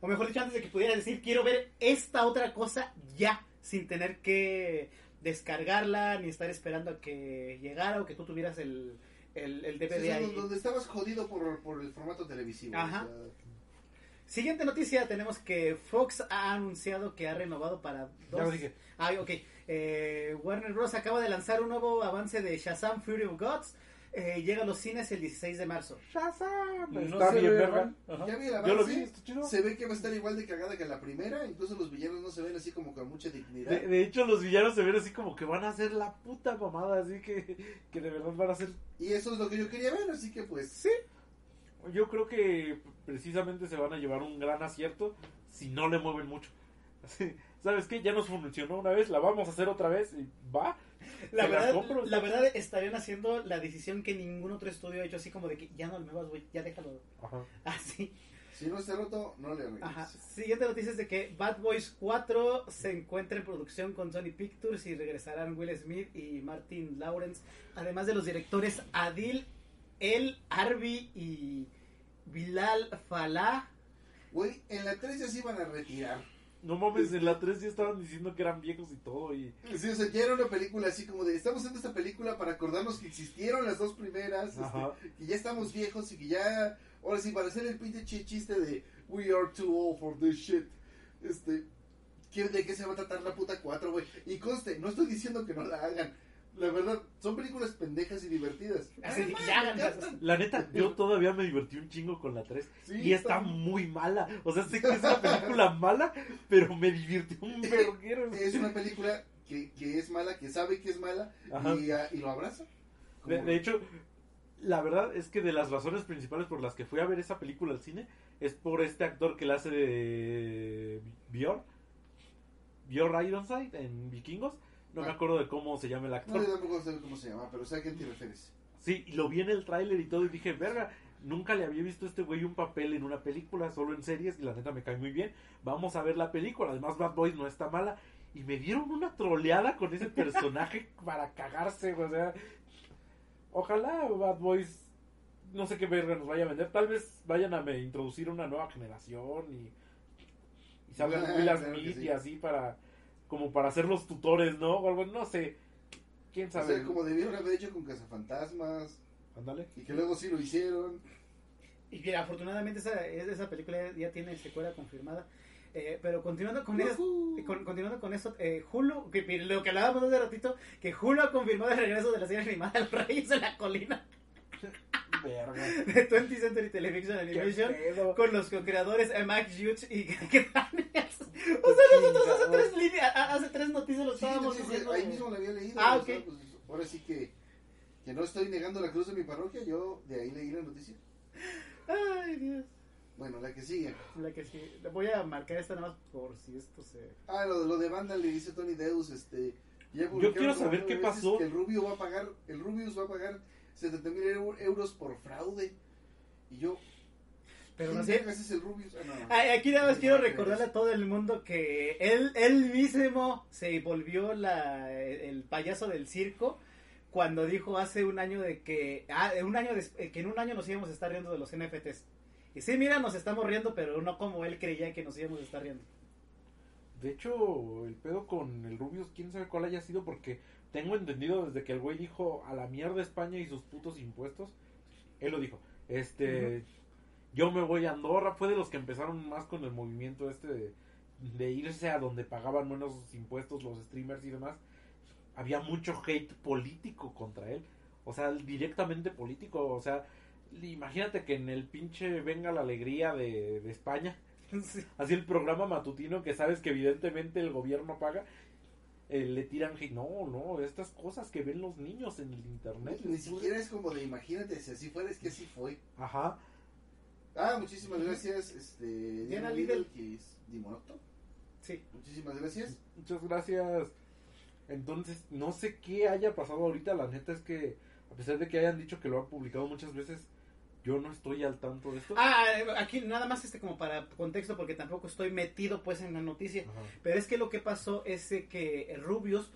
O mejor dicho, antes de que pudiera decir, quiero ver esta otra cosa ya, sin tener que descargarla, ni estar esperando a que llegara o que tú tuvieras el, el, el DVD sí, ahí. donde, donde estabas jodido por, por el formato televisivo. Ajá. o sea, Siguiente noticia, tenemos que Fox ha anunciado que ha renovado para dos... Ya lo dije. Ah, ok. Eh, Warner Bros. acaba de lanzar un nuevo avance de Shazam Fury of Gods. Eh, llega a los cines el 16 de marzo. Shazam. No Está se bien, ve verga. ya vi el Yo lo vi, está chido. se ve que va a estar igual de cagada que la primera, incluso los villanos no se ven así como con mucha dignidad. De, de hecho, los villanos se ven así como que van a hacer la puta mamada, así que, que de verdad van a ser... Y eso es lo que yo quería ver, así que pues... Sí. Yo creo que precisamente se van a llevar un gran acierto si no le mueven mucho. Así, ¿Sabes qué? Ya nos funcionó una vez, la vamos a hacer otra vez y va. La verdad, compro. la verdad estarían haciendo la decisión que ningún otro estudio ha hecho, así como de que ya no le muevas, güey, ya déjalo Ajá. así. Si no está roto, no le arregles. Ajá. Siguiente noticia es de que Bad Boys 4 se encuentra en producción con Sony Pictures y regresarán Will Smith y Martin Lawrence, además de los directores Adil El Arbi y Bilal Falah. Güey, en la 3 ya se iban a retirar. No mames, en la 3 ya estaban diciendo que eran viejos y todo y... Sí, o sea, ya era una película así como de, estamos haciendo esta película para acordarnos que existieron las dos primeras, este, que ya estamos viejos y que ya, ahora sí, para hacer el pinche chi- chiste de, we are too old for this shit, este, ¿qué- ¿de qué se va a tratar la puta 4, güey? Y conste, no estoy diciendo que no la hagan, la verdad, son películas pendejas y divertidas. Así de que Además, ya me hagan encantan. cosas. La neta, yo todavía me divertí un chingo con la 3 Sí, y está muy mala. O sea, sé que es una película mala, pero me divirtió un verguero. Es una película que, que es mala, que sabe que es mala y, ah, y lo abraza. De, hecho, la verdad es que de las razones principales por las que fui a ver esa película al cine es por este actor que la hace de Bior, Bior Ironside en Vikingos. No me acuerdo de cómo se llama el No, actor. yo tampoco sé cómo se llama, pero sé a quién te refieres. Sí, y lo vi en el tráiler y todo y dije, verga, nunca le había visto a este güey un papel en una película, solo en series y la neta me cae muy bien. Vamos a ver la película, además Bad Boys no está mala. Y me dieron una troleada con ese personaje para cagarse, güey, o sea... Ojalá Bad Boys, no sé qué verga nos vaya a vender. Tal vez vayan a me introducir una nueva generación y, y salgan Will Smith y así para, como para ser los tutores, ¿no? O algo, no sé. ¿Quién O sabe? sea, como debieron haber hecho con Cazafantasmas, Ándale. y que luego sí lo hicieron. Y bien, afortunadamente esa, esa película ya tiene secuela confirmada. Eh, pero continuando con eso, con- continuando con eso, eh, Hulu, que, que lo que hablábamos hace ratito, que Hulu ha confirmado el regreso de la serie animada Los Reyes de la Colina Verga. de 20th Century Television Animation con los co-creadores eh, Max Hughes y Daniels. O sea, nosotros hace tres, líneas- hace tres noticias lo Sí, estábamos digo, diciendo. ahí mismo lo había leído. Ah, o sea, ok. pues, ahora sí que, que no estoy negando la cruz de mi parroquia, yo de ahí leí la noticia. Ay, Dios. Bueno, la que sigue. La que sí. Voy a marcar esta nada más por si esto se. Ah, lo, lo de banda le dice Tony Deus, este... ya Yo quiero saber qué pasó. Que el Rubio va a pagar, el Rubius va a pagar 70 mil euros por fraude. Y yo, Pero ¿quién no sé. vergas es el Rubius? Ah, no. Ay, Aquí nada más quiero recordarle a todo el mundo que él, él mismo se volvió la, el payaso del circo cuando dijo hace un año de que ah, un año eh, que en un año nos íbamos a estar riendo de los NFTs. Y sí, mira, nos estamos riendo, pero no como él creía que nos íbamos a estar riendo. De hecho, el pedo con el Rubius, quién sabe cuál haya sido, porque tengo entendido desde que el güey dijo a la mierda España y sus putos impuestos. Él lo dijo. Este. Yo me voy a Andorra. Fue de los que empezaron más con el movimiento este de, de irse a donde pagaban menos impuestos los streamers y demás. Había mucho hate político contra él. o sea, directamente político, o sea, imagínate que en el pinche Venga la Alegría de, de España, Sí. así el programa matutino que sabes que evidentemente el gobierno paga, eh, le tiran hate. No, no, estas cosas que ven los niños en el internet. Ni siquiera es como de imagínate si así fuera, es que así fue. Ajá. Ah, muchísimas gracias, este, Diana Lidl. Lidl, que es Dimonocto. Sí. Muchísimas gracias. Muchas gracias. Entonces, no sé qué haya pasado ahorita. La neta es que, a pesar de que hayan dicho que lo han publicado muchas veces, yo no estoy al tanto de esto. Ah, aquí nada más este como para contexto porque tampoco estoy metido pues en la noticia. Ajá. Pero es que lo que pasó es de que Rubius,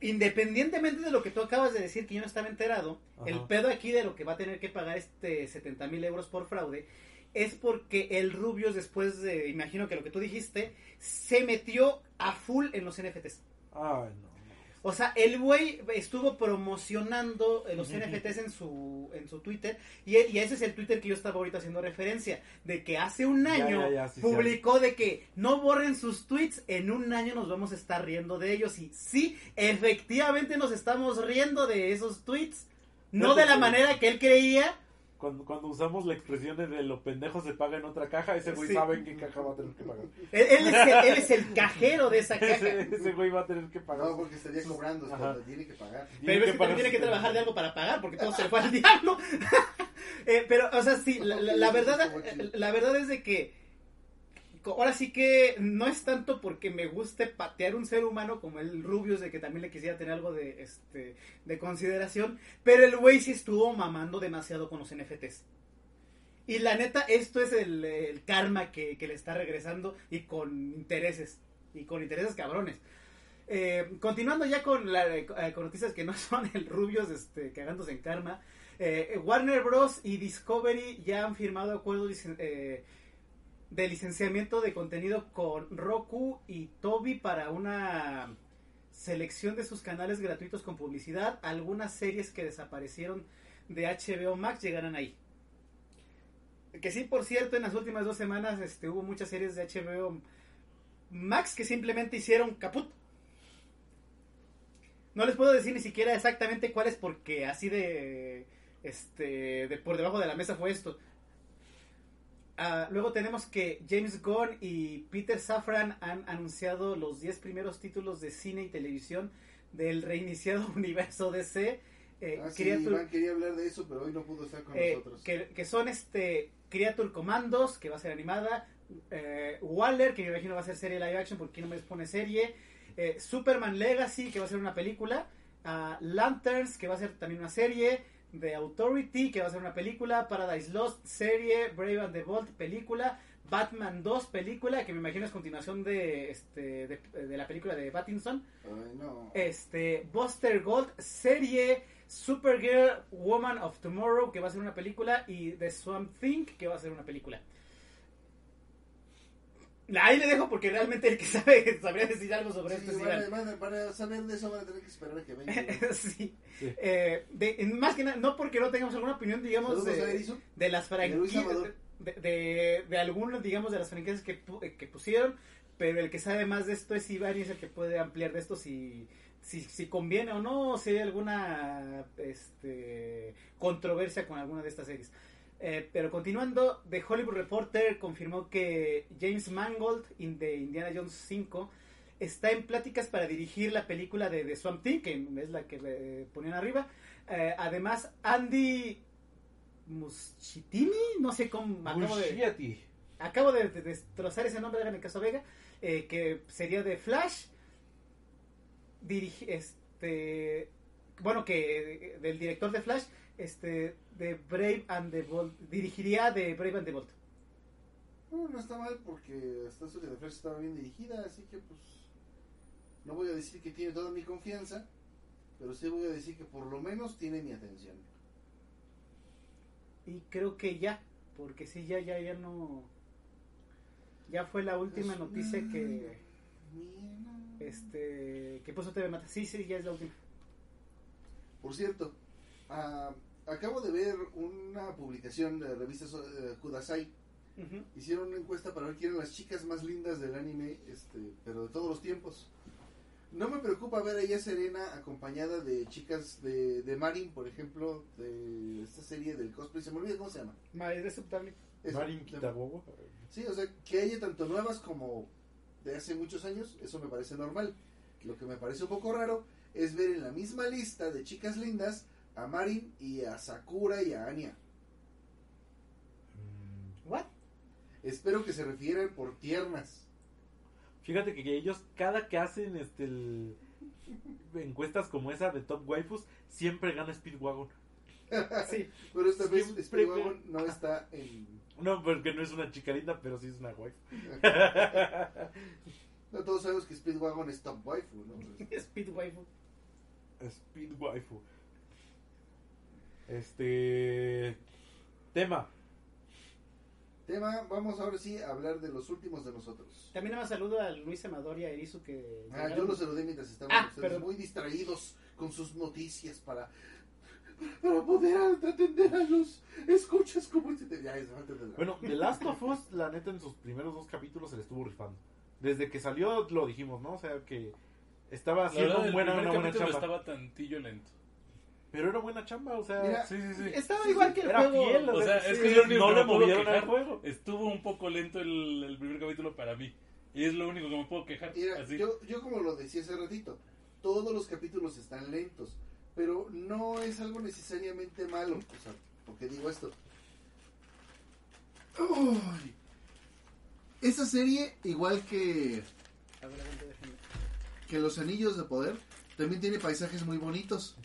independientemente de lo que tú acabas de decir, que yo no estaba enterado, Ajá. el pedo aquí de lo que va a tener que pagar este 70 mil euros por fraude, es porque el Rubius después de, imagino que lo que tú dijiste, se metió a full en los NFTs. Ay, no. O sea, el güey estuvo promocionando eh, los. NFTs en su, en su Twitter. Y, y ese es el Twitter que yo estaba ahorita haciendo referencia. De que hace un año ya, ya, sí, publicó de que no borren sus tweets. En un año nos vamos a estar riendo de ellos. Y sí, efectivamente nos estamos riendo de esos tweets. No Fíjate de la que- manera que él creía. Cuando, cuando usamos la expresión de lo pendejo se paga en otra caja, ese güey Sí. sabe en qué caja va a tener que pagar. Él, él es, el, él es el cajero de esa caja. ese, ese güey va a tener que pagar. No, porque estaría cobrando, tiene que pagar. Tiene Pero es que también tiene que trabajar de algo para pagar, porque todo se le fue al diablo. Eh, pero, o sea, sí, la, la- la verdad, la verdad es de que ahora sí que no es tanto porque me guste patear un ser humano como el Rubius, de que también le quisiera tener algo de, este, de consideración, pero el güey sí estuvo mamando demasiado con los NFTs. Y la neta, esto es el, karma que, le está regresando y con intereses, y con intereses cabrones. Eh, continuando ya con, la, eh, noticias que no son el Rubius este, cagándose en karma. eh, Warner Bros. y Discovery ya han firmado acuerdos de licenciamiento de contenido con Roku y Toby para una selección de sus canales gratuitos con publicidad. Algunas series que desaparecieron de HBO Max llegarán ahí. Que sí, por cierto, en las últimas dos semanas este, hubo muchas series de HBO Max que simplemente hicieron caput. No les puedo decir ni siquiera exactamente cuáles porque así de este de por debajo de la mesa fue esto. Ah, luego tenemos que James Gunn y Peter Safran han anunciado los 10 primeros títulos de cine y televisión del reiniciado universo DC. eh, Ah, sí, Creature- Iván quería hablar de eso, pero hoy no pudo estar con eh, nosotros. que, que son este Creature Commandos, que va a ser animada, eh, Waller, que me imagino va a ser serie live action porque no me pone serie, eh, Superman Legacy, que va a ser una película, ah, Lanterns, que va a ser también una serie, The Authority, que va a ser una película, Paradise Lost, serie, Brave and the Bold, película, Batman 2, película, que me imagino es continuación de, este, de, de la película de Pattinson, Ay, no. este Buster Gold serie Supergirl Woman of Tomorrow que va a ser una película y The Swamp Thing que va a ser una película ahí le dejo porque realmente el que sabe sabría decir algo sobre Sí, esto a- para saber de eso van a tener que esperar a que venga. sí. Sí. Eh, de- más que nada no porque no tengamos alguna opinión digamos de, las franquicias de, de, de algunas digamos de las franquicias que, pu- eh, que pusieron pero el que sabe más de esto es Iván y es el que puede ampliar de esto si si, si conviene o no o si hay alguna este controversia con alguna de estas series Eh, pero continuando The Hollywood Reporter confirmó que James Mangold in de Indiana Jones 5 está en pláticas para dirigir la película de The Swamp Thing que es la que eh, ponían arriba. Eh, además Andy Muschiettini, no sé cómo acabo de, acabo de, de destrozar ese nombre, háganme caso Vega, eh, que sería de Flash, este, bueno, que eh, del director de Flash, este, de Brave and the Bold, dirigiría de Brave and the Bold. No, no está mal porque hasta que de Flash estaba bien dirigida, así que pues no voy a decir que tiene toda mi confianza, pero sí voy a decir que por lo menos tiene mi atención. Y creo que ya, porque sí, ya, ya, ya no, ya fue la última Es noticia una que, este, que puso TV Mata. Sí, sí, ya es la última. Por cierto, ah, acabo de ver una publicación de revista so- eh, Kudasai. Ujú. Hicieron una encuesta para ver quién eran las chicas más lindas del anime, este, pero de todos los tiempos. No me preocupa ver a ella Serena acompañada de chicas de, de Marin, por ejemplo, de esta serie del cosplay. Se me olvida cómo se llama. Ma, Es aceptable. Es- Marin Kitagawa. Sí, o sea, que haya tanto nuevas como de hace muchos años, eso me parece normal. Lo que me parece un poco raro es ver en la misma lista de chicas lindas a Marin y a Sakura y a Anya. Mm, ¿What? Espero que se refieran por tiernas. Fíjate que ellos, cada que hacen este el- encuestas como esa de Top Waifus, siempre gana Speedwagon. Sí. Pero esta vez Siempre- Speedwagon no está en... No, porque no es una chica linda, pero sí es una waifu. No todos sabemos que Speedwagon es top waifu, ¿no? Speed waifu. Speed Waifu. Este. Tema. Tema, vamos ahora sí a hablar de los últimos de nosotros. También nada más saludo a Luis Amador y a Erizo que... Ah, yo los saludé mientras estaban Ah, ustedes muy distraídos con sus noticias para, para poder atender a los escuchas como este. Ya, es Bueno, The Last of Us, la neta, en sus primeros dos capítulos se le estuvo rifando. Desde que salió lo dijimos, ¿no? O sea, que estaba La haciendo verdad, el buena, una buena chamba. estaba tantillo lento. Pero era buena chamba, o sea. Mira, Sí, sí, sí. Estaba igual que el Era juego. fiel, O sea, es que único no le movieron quejar. al juego. Estuvo un poco lento el, el primer capítulo para mí. Y es lo único que me puedo quejar. Mira, Así. yo, yo como lo decía hace ratito, todos los capítulos están lentos, pero no es algo necesariamente malo. O sea, porque digo esto. Uy. Esta serie, igual que, A ver, aguanta, déjame. que Los Anillos de Poder, también tiene paisajes muy bonitos.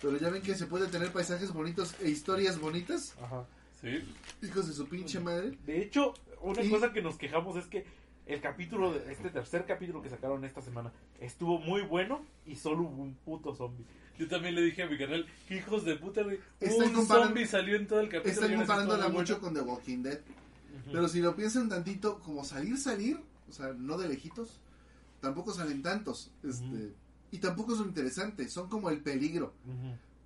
Pero ya ven que se puede tener paisajes bonitos e historias bonitas. Ajá. Sí. Hijos de su pinche madre. De hecho, una Y- cosa que nos quejamos es que el capítulo, de, este tercer capítulo que sacaron esta semana, estuvo muy bueno y solo hubo un puto zombie. Yo también le dije a mi canal, que hijos de puta, Un zombie salió en todo el capítulo. Están comparándola mucho bueno. con The Walking Dead. Pero si lo piensan tantito, como salir, salir, o sea, no de lejitos, tampoco salen tantos. Este, Ujú. Y tampoco son interesantes, son como el peligro.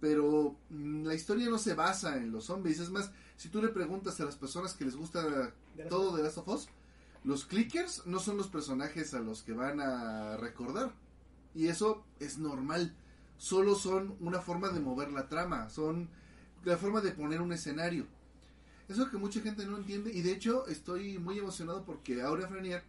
Pero mm, la historia no se basa en los zombies. Es más, si tú le preguntas a las personas que les gusta todo de Last of Us, los clickers no son los personajes a los que van a recordar. Y eso es normal. Solo son una forma de mover la trama, son la forma de poner un escenario. Eso que mucha gente no entiende y de hecho estoy muy emocionado porque Aurea Frenier,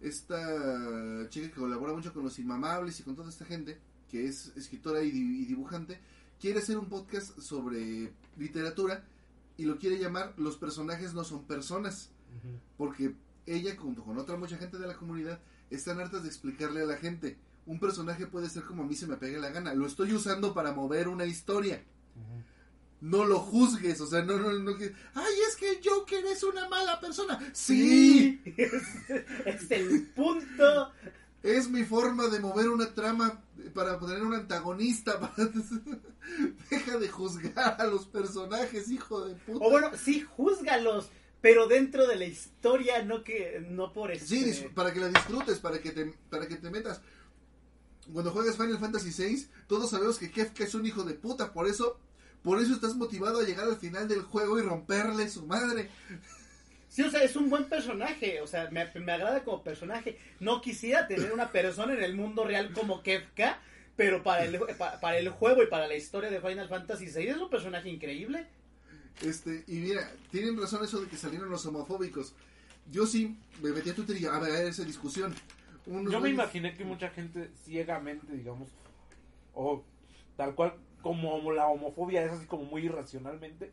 esta chica que colabora mucho con los Inmamables y con toda esta gente, que es escritora y, di- y dibujante, quiere hacer un podcast sobre literatura y lo quiere llamar Los personajes no son personas, porque ella junto con otra mucha gente de la comunidad están hartas de explicarle a la gente, un personaje puede ser como a mí se me pegue la gana, lo estoy usando para mover una historia. No lo juzgues, o sea, no, no, no, que, ay, es que el Joker es una mala persona. Sí, es el punto. es mi forma de mover una trama para tener un antagonista. para- Deja de juzgar a los personajes, hijo de puta. O bueno, sí, júzgalos, pero dentro de la historia, no que no por este. Sí, para que la disfrutes, para que te, para que te metas. Cuando juegas Final Fantasy VI, todos sabemos que Kefka es un hijo de puta, por eso, por eso estás motivado a llegar al final del juego y romperle su madre. Sí, o sea, es un buen personaje, o sea, me, me agrada como personaje. No quisiera tener una persona en el mundo real como Kefka, pero para el, pa- para el juego y para la historia de Final Fantasy VI es un personaje increíble. Este, y mira, tienen razón eso de que salieron los homofóbicos. Yo sí me metí a Twitter y a ver esa discusión. Unos Yo me imaginé que mucha gente ciegamente, digamos, o tal cual como la homofobia es así como muy irracionalmente,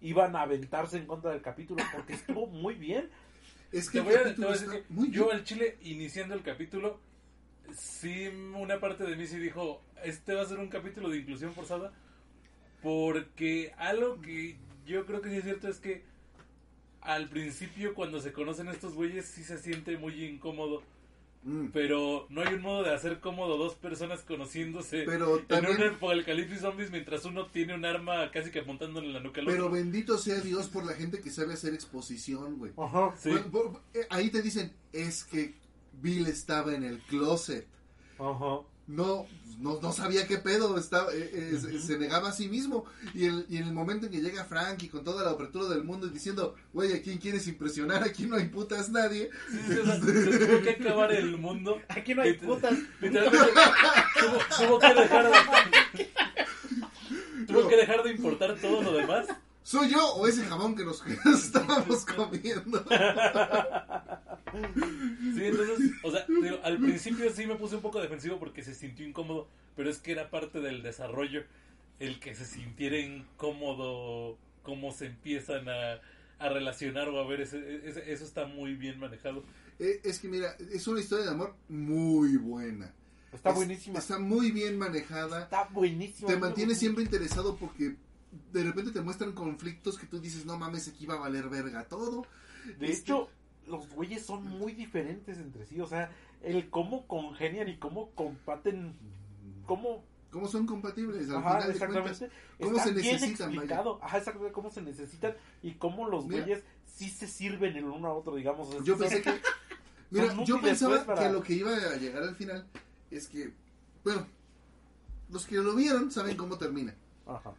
iban a aventarse en contra del capítulo porque estuvo muy bien. Es que el voy a, te capítulo voy a decir está que muy yo al chile, iniciando el capítulo, sí, una parte de mí sí dijo, este va a ser un capítulo de inclusión forzada, porque algo que yo creo que sí es cierto es que al principio cuando se conocen estos güeyes sí se siente muy incómodo, Mm. pero no hay un modo de hacer cómodo dos personas conociéndose Pero en un apocalipsis zombies mientras uno tiene un arma casi que apuntándole en la nuca al pero otro. bendito sea Dios por la gente que sabe hacer exposición, güey. Ajá. Sí. Por- por- eh, ahí te dicen, es que Bill estaba en el closet. Ajá. No, no, no sabía qué pedo, estaba, eh, eh, se- se negaba a sí mismo. Y, el- y en el momento en que llega Frank y con toda la apertura del mundo y diciendo, güey, ¿a quién quieres impresionar? Aquí no hay putas nadie. Sí, sí, o sea, se tuvo que acabar el mundo. Aquí no hay putas. Literalmente tuvo, tuvo que dejar de, tuvo que dejar de importar todo lo demás. ¿Soy yo o ese jamón que nos, que nos estábamos comiendo? Sí, entonces, o sea, digo, al principio sí me puse un poco defensivo porque se sintió incómodo, pero es que era parte del desarrollo el que se sintiera incómodo cómo se empiezan a, a relacionar o a ver, ese, ese- eso está muy bien manejado. Eh, es que mira, es una historia de amor muy buena. Está Es- buenísima. Está muy bien manejada. Está buenísima. Te mantiene siempre interesado porque de repente te muestran conflictos que tú dices, no mames, aquí va a valer verga todo. De Este- hecho, los güeyes son muy diferentes entre sí. O sea, el cómo congenian y cómo comparten. Cómo. ¿Cómo son compatibles? Al Ajá, final de cuentas. exactamente. ¿Cómo Está se bien necesitan, explicado. Ajá, exactamente. Cómo se necesitan y cómo los Mira. güeyes sí se sirven el uno a otro, digamos. Yo pensé que. Mira, yo pensaba pues, para- que lo que iba a llegar al final es que. Bueno, los que lo vieron saben cómo termina. Ajá.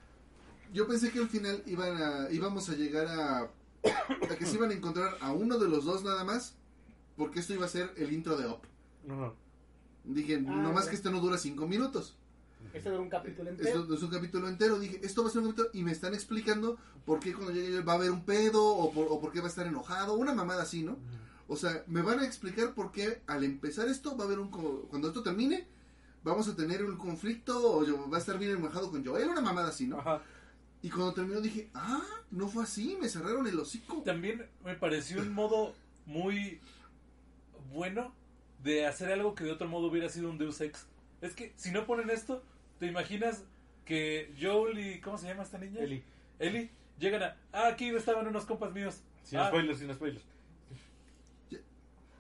Yo pensé que al final iban a, íbamos a llegar a, a que se iban a encontrar a uno de los dos nada más, porque esto iba a ser el intro de Op. Ajá. Dije, Ah, nomás ya. que esto no dura cinco minutos. Este era un capítulo entero. Esto es un capítulo entero. Dije, esto va a ser un capítulo y me están explicando por qué cuando llegue va a haber un pedo o por, o por qué va a estar enojado. Una mamada así, ¿no? O sea, me van a explicar por qué al empezar esto va a haber un... co- Cuando esto termine, vamos a tener un conflicto o yo, va a estar bien enojado con Joel. Una mamada así, ¿no? Ajá. Y cuando terminó dije, ah, no fue así, me cerraron el hocico. También me pareció un modo muy bueno de hacer algo que de otro modo hubiera sido un Deus Ex. Es que si no ponen esto, ¿te imaginas que Joel y... ¿Cómo se llama esta niña? Eli. Eli llegan a... Ah, aquí estaban unos compas míos. Sin Ah, spoilers, sin spoilers.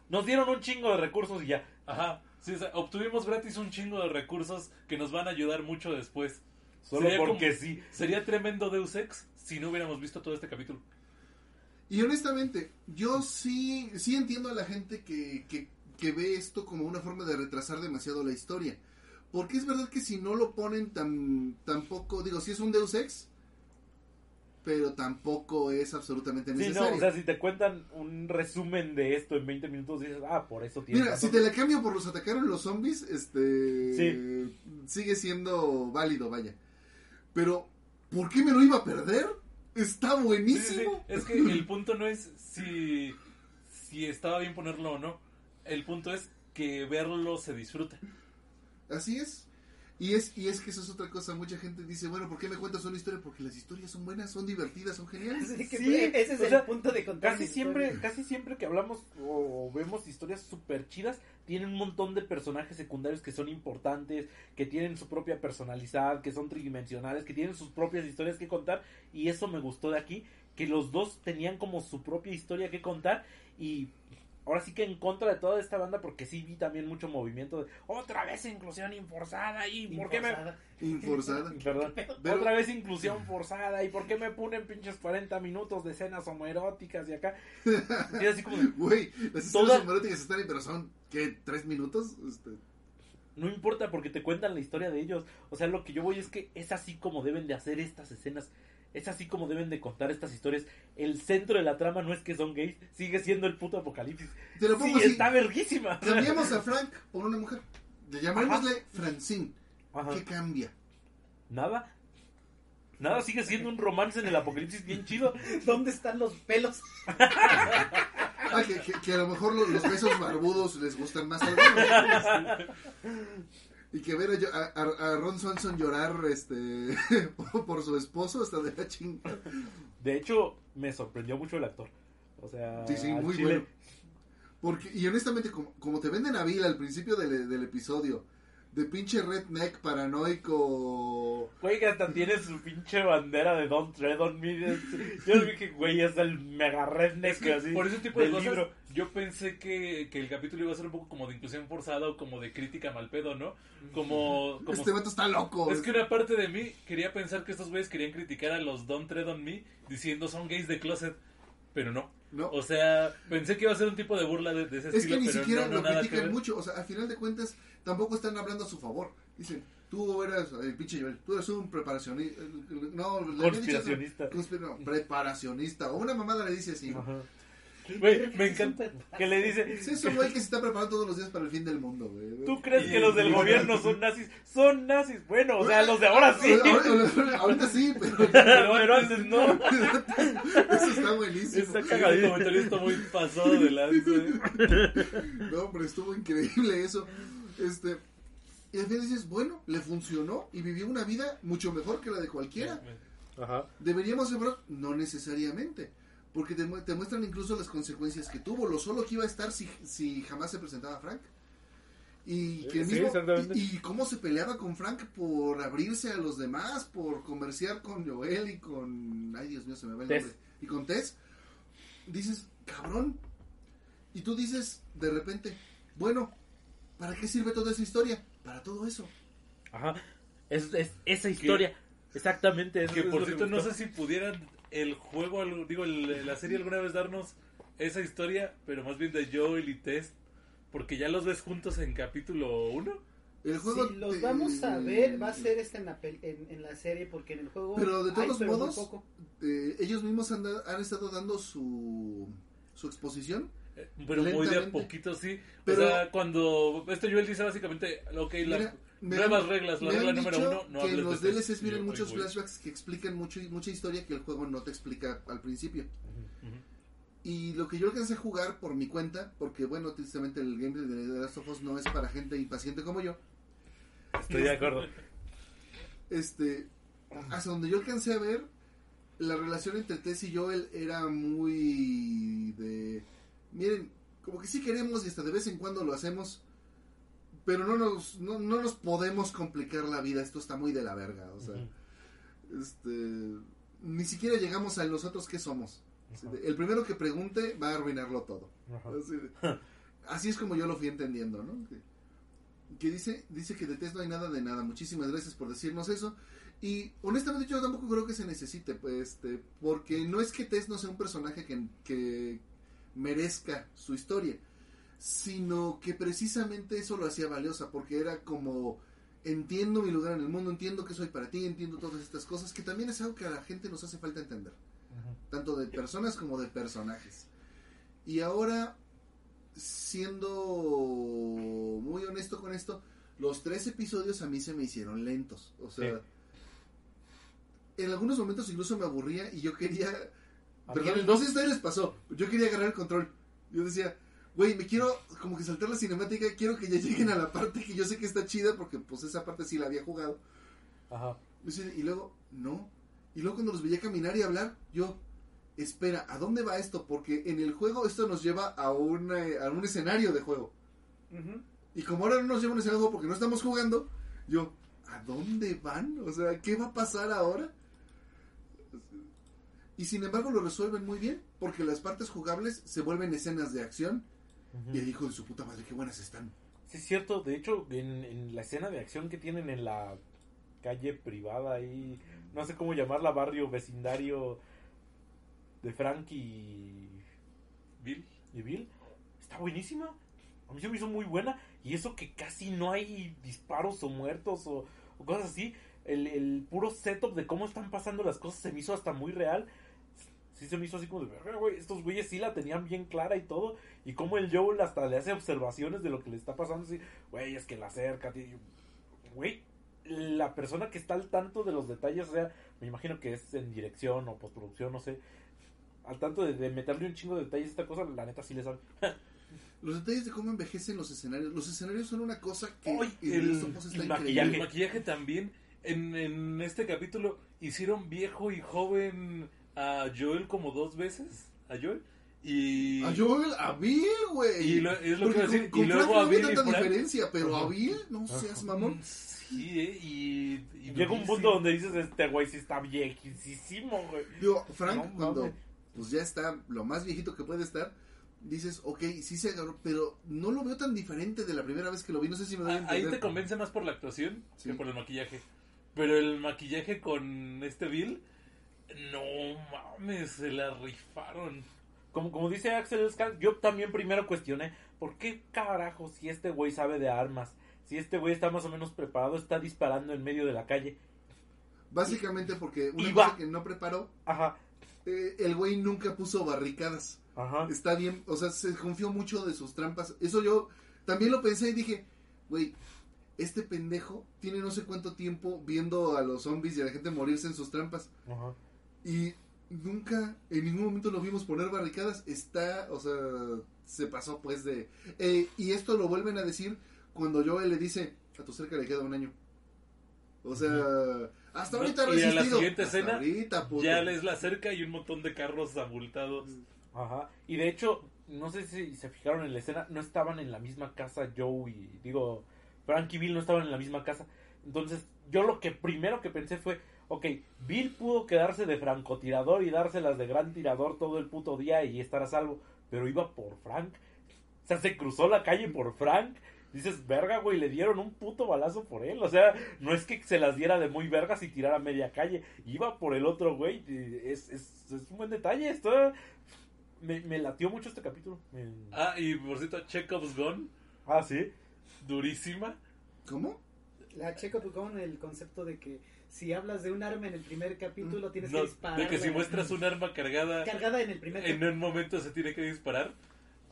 Nos dieron un chingo de recursos y ya. Ajá. Sí, o sea, obtuvimos gratis un chingo de recursos que nos van a ayudar mucho después. Solo Sería porque como- sí. Sería tremendo Deus Ex si no hubiéramos visto todo este capítulo. Y honestamente, yo sí, sí entiendo a la gente que, que, que ve esto como una forma de retrasar demasiado la historia. Porque es verdad que si no lo ponen tan tampoco, digo, si es un Deus Ex, pero tampoco es absolutamente Sí, necesario. no, o sea, si te cuentan un resumen de esto en 20 minutos, dices, ah, por eso tiene. Mira, si te la cambio por los atacaron los zombies, este Sí. sigue siendo válido, vaya. Pero, ¿por qué me lo iba a perder? Está Sí, sí, sí. buenísimo. Es que el punto no es si, si estaba bien ponerlo o no. El punto es que verlo se disfruta. Así es. Y es, y es que eso es otra cosa. Mucha gente dice, bueno, ¿por qué me cuentas una historia? Porque las historias son buenas, son divertidas, son geniales. Sí, que Sí, ese es o el sea, punto de contar Casi siempre, historia. casi siempre que hablamos o vemos historias súper chidas, tienen un montón de personajes secundarios que son importantes, que tienen su propia personalidad, que son tridimensionales, que tienen sus propias historias que contar. Y eso me gustó de aquí, que los dos tenían como su propia historia que contar. Y ahora sí que en contra de toda esta banda, porque sí vi también mucho movimiento de otra vez inclusión inforzada. ¿Y por qué me.? Inforzada. Perdón. Pero- Otra vez inclusión forzada. ¿Y por qué me ponen pinches 40 minutos de escenas homoeróticas y acá? Y así como, Güey, las escenas Toda- homoeróticas están ahí, pero son, ¿qué? ¿Tres minutos? Este, no importa porque te cuentan la historia de ellos. O sea, lo que yo voy es que es así como deben de hacer estas escenas. Es así como deben de contar estas historias. El centro de la trama no es que son gays, sigue siendo el puto apocalipsis. te lo Sí, pongo así. está verguísima. Cambiamos a Frank por una mujer. Le llamémosle Francine. Ajá. ¿Qué cambia? Nada. Nada, sigue siendo un romance en el apocalipsis bien chido. ¿Dónde están los pelos? Ah, que, que- que a lo mejor lo- los besos barbudos les gustan más a algunos. Y que ver a, a- a- Ron Swanson llorar este por su esposo hasta de la chingada. De hecho, me sorprendió mucho el actor. O sea, Sí, sí, muy chile- bueno. Porque, y honestamente, como, como te venden a Bill al principio del, del episodio, de pinche redneck paranoico. Güey, que hasta tiene su pinche bandera de Don't Tread on Me. Yo dije, güey, es el mega redneck Es que así. por ese tipo de cosas, libro. yo pensé que, que el capítulo iba a ser un poco como de inclusión forzada o como de crítica mal pedo, ¿no? Como, como Este vato está loco. Es que una parte de mí quería pensar que estos güeyes querían criticar a los Don't Tread on Me diciendo son gays de closet. pero no. No. O sea, pensé que iba a ser un tipo de burla de, de ese Es estilo, que ni pero siquiera no, no, lo critican mucho. O sea, al final de cuentas, tampoco están hablando a su favor. Dicen, tú eras el pinche Joel, tú eres un preparacionista. No, Conspiracionista. conspira- no, preparacionista. O una mamada le dice así. Ajá. Güey, me encanta. Que le dice, Es eso, güey, que se está preparando todos los días para el fin del mundo, güey. ¿tú crees Y- que los del y- gobierno son nazis? Son nazis. Bueno, o sea, los de ahora sí. Ahorita, sí, pero Pero antes no. eso está buenísimo. Está comentario está muy pasado de lanza. No, pero estuvo increíble eso. Este, y al final dices, bueno, le funcionó y vivió una vida mucho mejor que la de cualquiera. Ajá. ¿Deberíamos celebrar? No necesariamente. Porque te, mu- te muestran incluso las consecuencias que tuvo, lo solo que iba a estar si, si jamás se presentaba Frank. Y, que el Sí, mismo- y, y cómo se peleaba con Frank por abrirse a los demás, por comerciar con Joel y con... Ay, Dios mío, se me va el Tess. nombre. Y con Tess. Dices, cabrón. Y tú dices, de repente, bueno, ¿para qué sirve toda esa historia? Para todo eso. Ajá. Es, es- esa historia. Exactamente. eso Que es por cierto, no sé si pudieran el juego, digo, el- la serie alguna vez darnos esa historia, pero más bien de Joel y Tess, porque ya los ves juntos en capítulo 1. El juego Si los te- vamos a ver, va a ser este en la, pel- en, en la serie, porque en el juego. Pero de hay, todos muy modos, poco. eh, ellos mismos han, han estado dando su, su exposición. Pero muy de a poquito, sí. Pero- o sea, cuando este Joel dice básicamente, ok, Mira, nuevas han- reglas, la regla número uno, no que en los de Tess. DLCs vienen muchos flashbacks que explican mucho, mucha historia que el juego no te explica al principio. Y lo que yo alcancé a jugar por mi cuenta, porque bueno, tristemente el gameplay de The Last of Us no es para gente impaciente como yo, Estoy de acuerdo. este, hasta donde yo alcancé a ver, la relación entre Tess y Joel era muy de, miren, como que sí queremos y hasta de vez en cuando lo hacemos, pero no nos, no, no nos podemos complicar la vida, esto está muy de la verga, o sea, este, ni siquiera llegamos a nosotros que somos. El primero que pregunte va a arruinarlo todo. Así, es como yo lo fui entendiendo, ¿no? Que, que dice, dice que de Tess no hay nada de nada. Muchísimas gracias por decirnos eso. Y honestamente yo tampoco creo que se necesite, pues, este, porque no es que Tess no sea un personaje que, que merezca su historia, sino que precisamente eso lo hacía valiosa, porque era como entiendo mi lugar en el mundo, entiendo que soy para ti, entiendo todas estas cosas, que también es algo que a la gente nos hace falta entender tanto de personas como de personajes. Y ahora, siendo muy honesto con esto, los tres episodios a mí se me hicieron lentos. O sea, en algunos momentos incluso me aburría y yo quería... Perdón, no sé si a ustedes les pasó. Yo quería agarrar el control. Yo decía, güey, me quiero como que saltar la cinemática, quiero que ya lleguen a la parte que yo sé que está chida porque pues esa parte sí la había jugado. Ajá. Y luego, no. Y luego cuando los veía caminar y hablar, yo, espera, ¿a dónde va esto? Porque en el juego esto nos lleva a, una, a un escenario de juego. Ujú. Y como ahora no nos lleva a un escenario de juego porque no estamos jugando, yo, ¿a dónde van? O sea, ¿qué va a pasar ahora? Y sin embargo lo resuelven muy bien, porque las partes jugables se vuelven escenas de acción. Y el hijo de su puta madre, qué buenas están. Sí, es cierto. De hecho, en, en la escena de acción que tienen en la calle privada ahí, no sé cómo llamarla, barrio, vecindario de Frank y, Bill. y Bill, está buenísima. A mí se me hizo muy buena. Y eso que casi no hay disparos o muertos o, o cosas así. El, el puro setup de cómo están pasando las cosas se me hizo hasta muy real. Sí se me hizo así como de, "Verga, güey, estos güeyes sí la tenían bien clara y todo. Y como el Joel hasta le hace observaciones de lo que le está pasando. Así, güey, es que la acerca. tío". Güey, la persona que está al tanto de los detalles, o sea, me imagino que es en dirección o postproducción, no sé. Al tanto de, de meterle un chingo de detalles a esta cosa, la neta sí le sabe. Los detalles de cómo envejecen los escenarios. Los escenarios son una cosa que Ay, en el- está maquillaje. el maquillaje también. En, en este capítulo hicieron viejo y joven a Joel como dos veces. A Joel. Y. A Joel, a Bill, güey. Y lo- es lo que Porque iba a decir, Con, y con luego Frank a no Bill y tanta Frank. diferencia, pero Ajá. a Bill, no seas mamón. Sí, ¿eh? Y. y Llega un punto sí. donde dices, este güey sí está viejísimo, güey. Digo, Frank, No, cuando pues ya está lo más viejito que puede estar, dices, ok, sí se agarró, pero no lo veo tan diferente de la primera vez que lo vi. No sé si me doy a Ah, Ahí te convence más por la actuación Sí. que por el maquillaje. Pero el maquillaje con este Bill, no mames, se la rifaron. como, como dice Axel Scan, yo también primero cuestioné, ¿por qué carajo si este güey sabe de armas? Si este güey está más o menos preparado, está disparando en medio de la calle. Básicamente porque una Iba. cosa que no preparó, Ajá, eh, el güey nunca puso barricadas. ajá. Está bien, o sea, se confió mucho de sus trampas. Eso yo también lo pensé y dije, güey, este pendejo tiene no sé cuánto tiempo viendo a los zombies y a la gente morirse en sus trampas. ajá. Y nunca, en ningún momento lo vimos poner barricadas. Está, o sea, se pasó pues de... eh, y esto lo vuelven a decir cuando Joel le dice, a tu cerca le queda un año. O sea, hasta ahorita ha Y a la resistido. siguiente Hasta escena, ahorita, puto. Ya les la cerca y un montón de carros abultados. Ajá. Y de hecho, no sé si se fijaron en la escena, no estaban en la misma casa Joe y digo, Frank y Bill no estaban en la misma casa. Entonces, yo lo que primero que pensé fue, ok, Bill pudo quedarse de francotirador y dárselas de gran tirador todo el puto día y estar a salvo, pero iba por Frank. O sea, se cruzó la calle por Frank. Dices, verga, güey, le dieron un puto balazo por él. O sea, no es que se las diera de muy vergas y tirara a media calle. Iba por el otro, güey. Es, es, es un buen detalle. Esto me, me latió mucho este capítulo. Me- Ah, y por cierto, Chekhov's Gun, Ah, sí. durísima. ¿Cómo? La checa con el concepto de que si hablas de un arma en el primer capítulo tienes No, que disparar. de que si muestras un arma cargada cargada en el primer en un momento se tiene que disparar.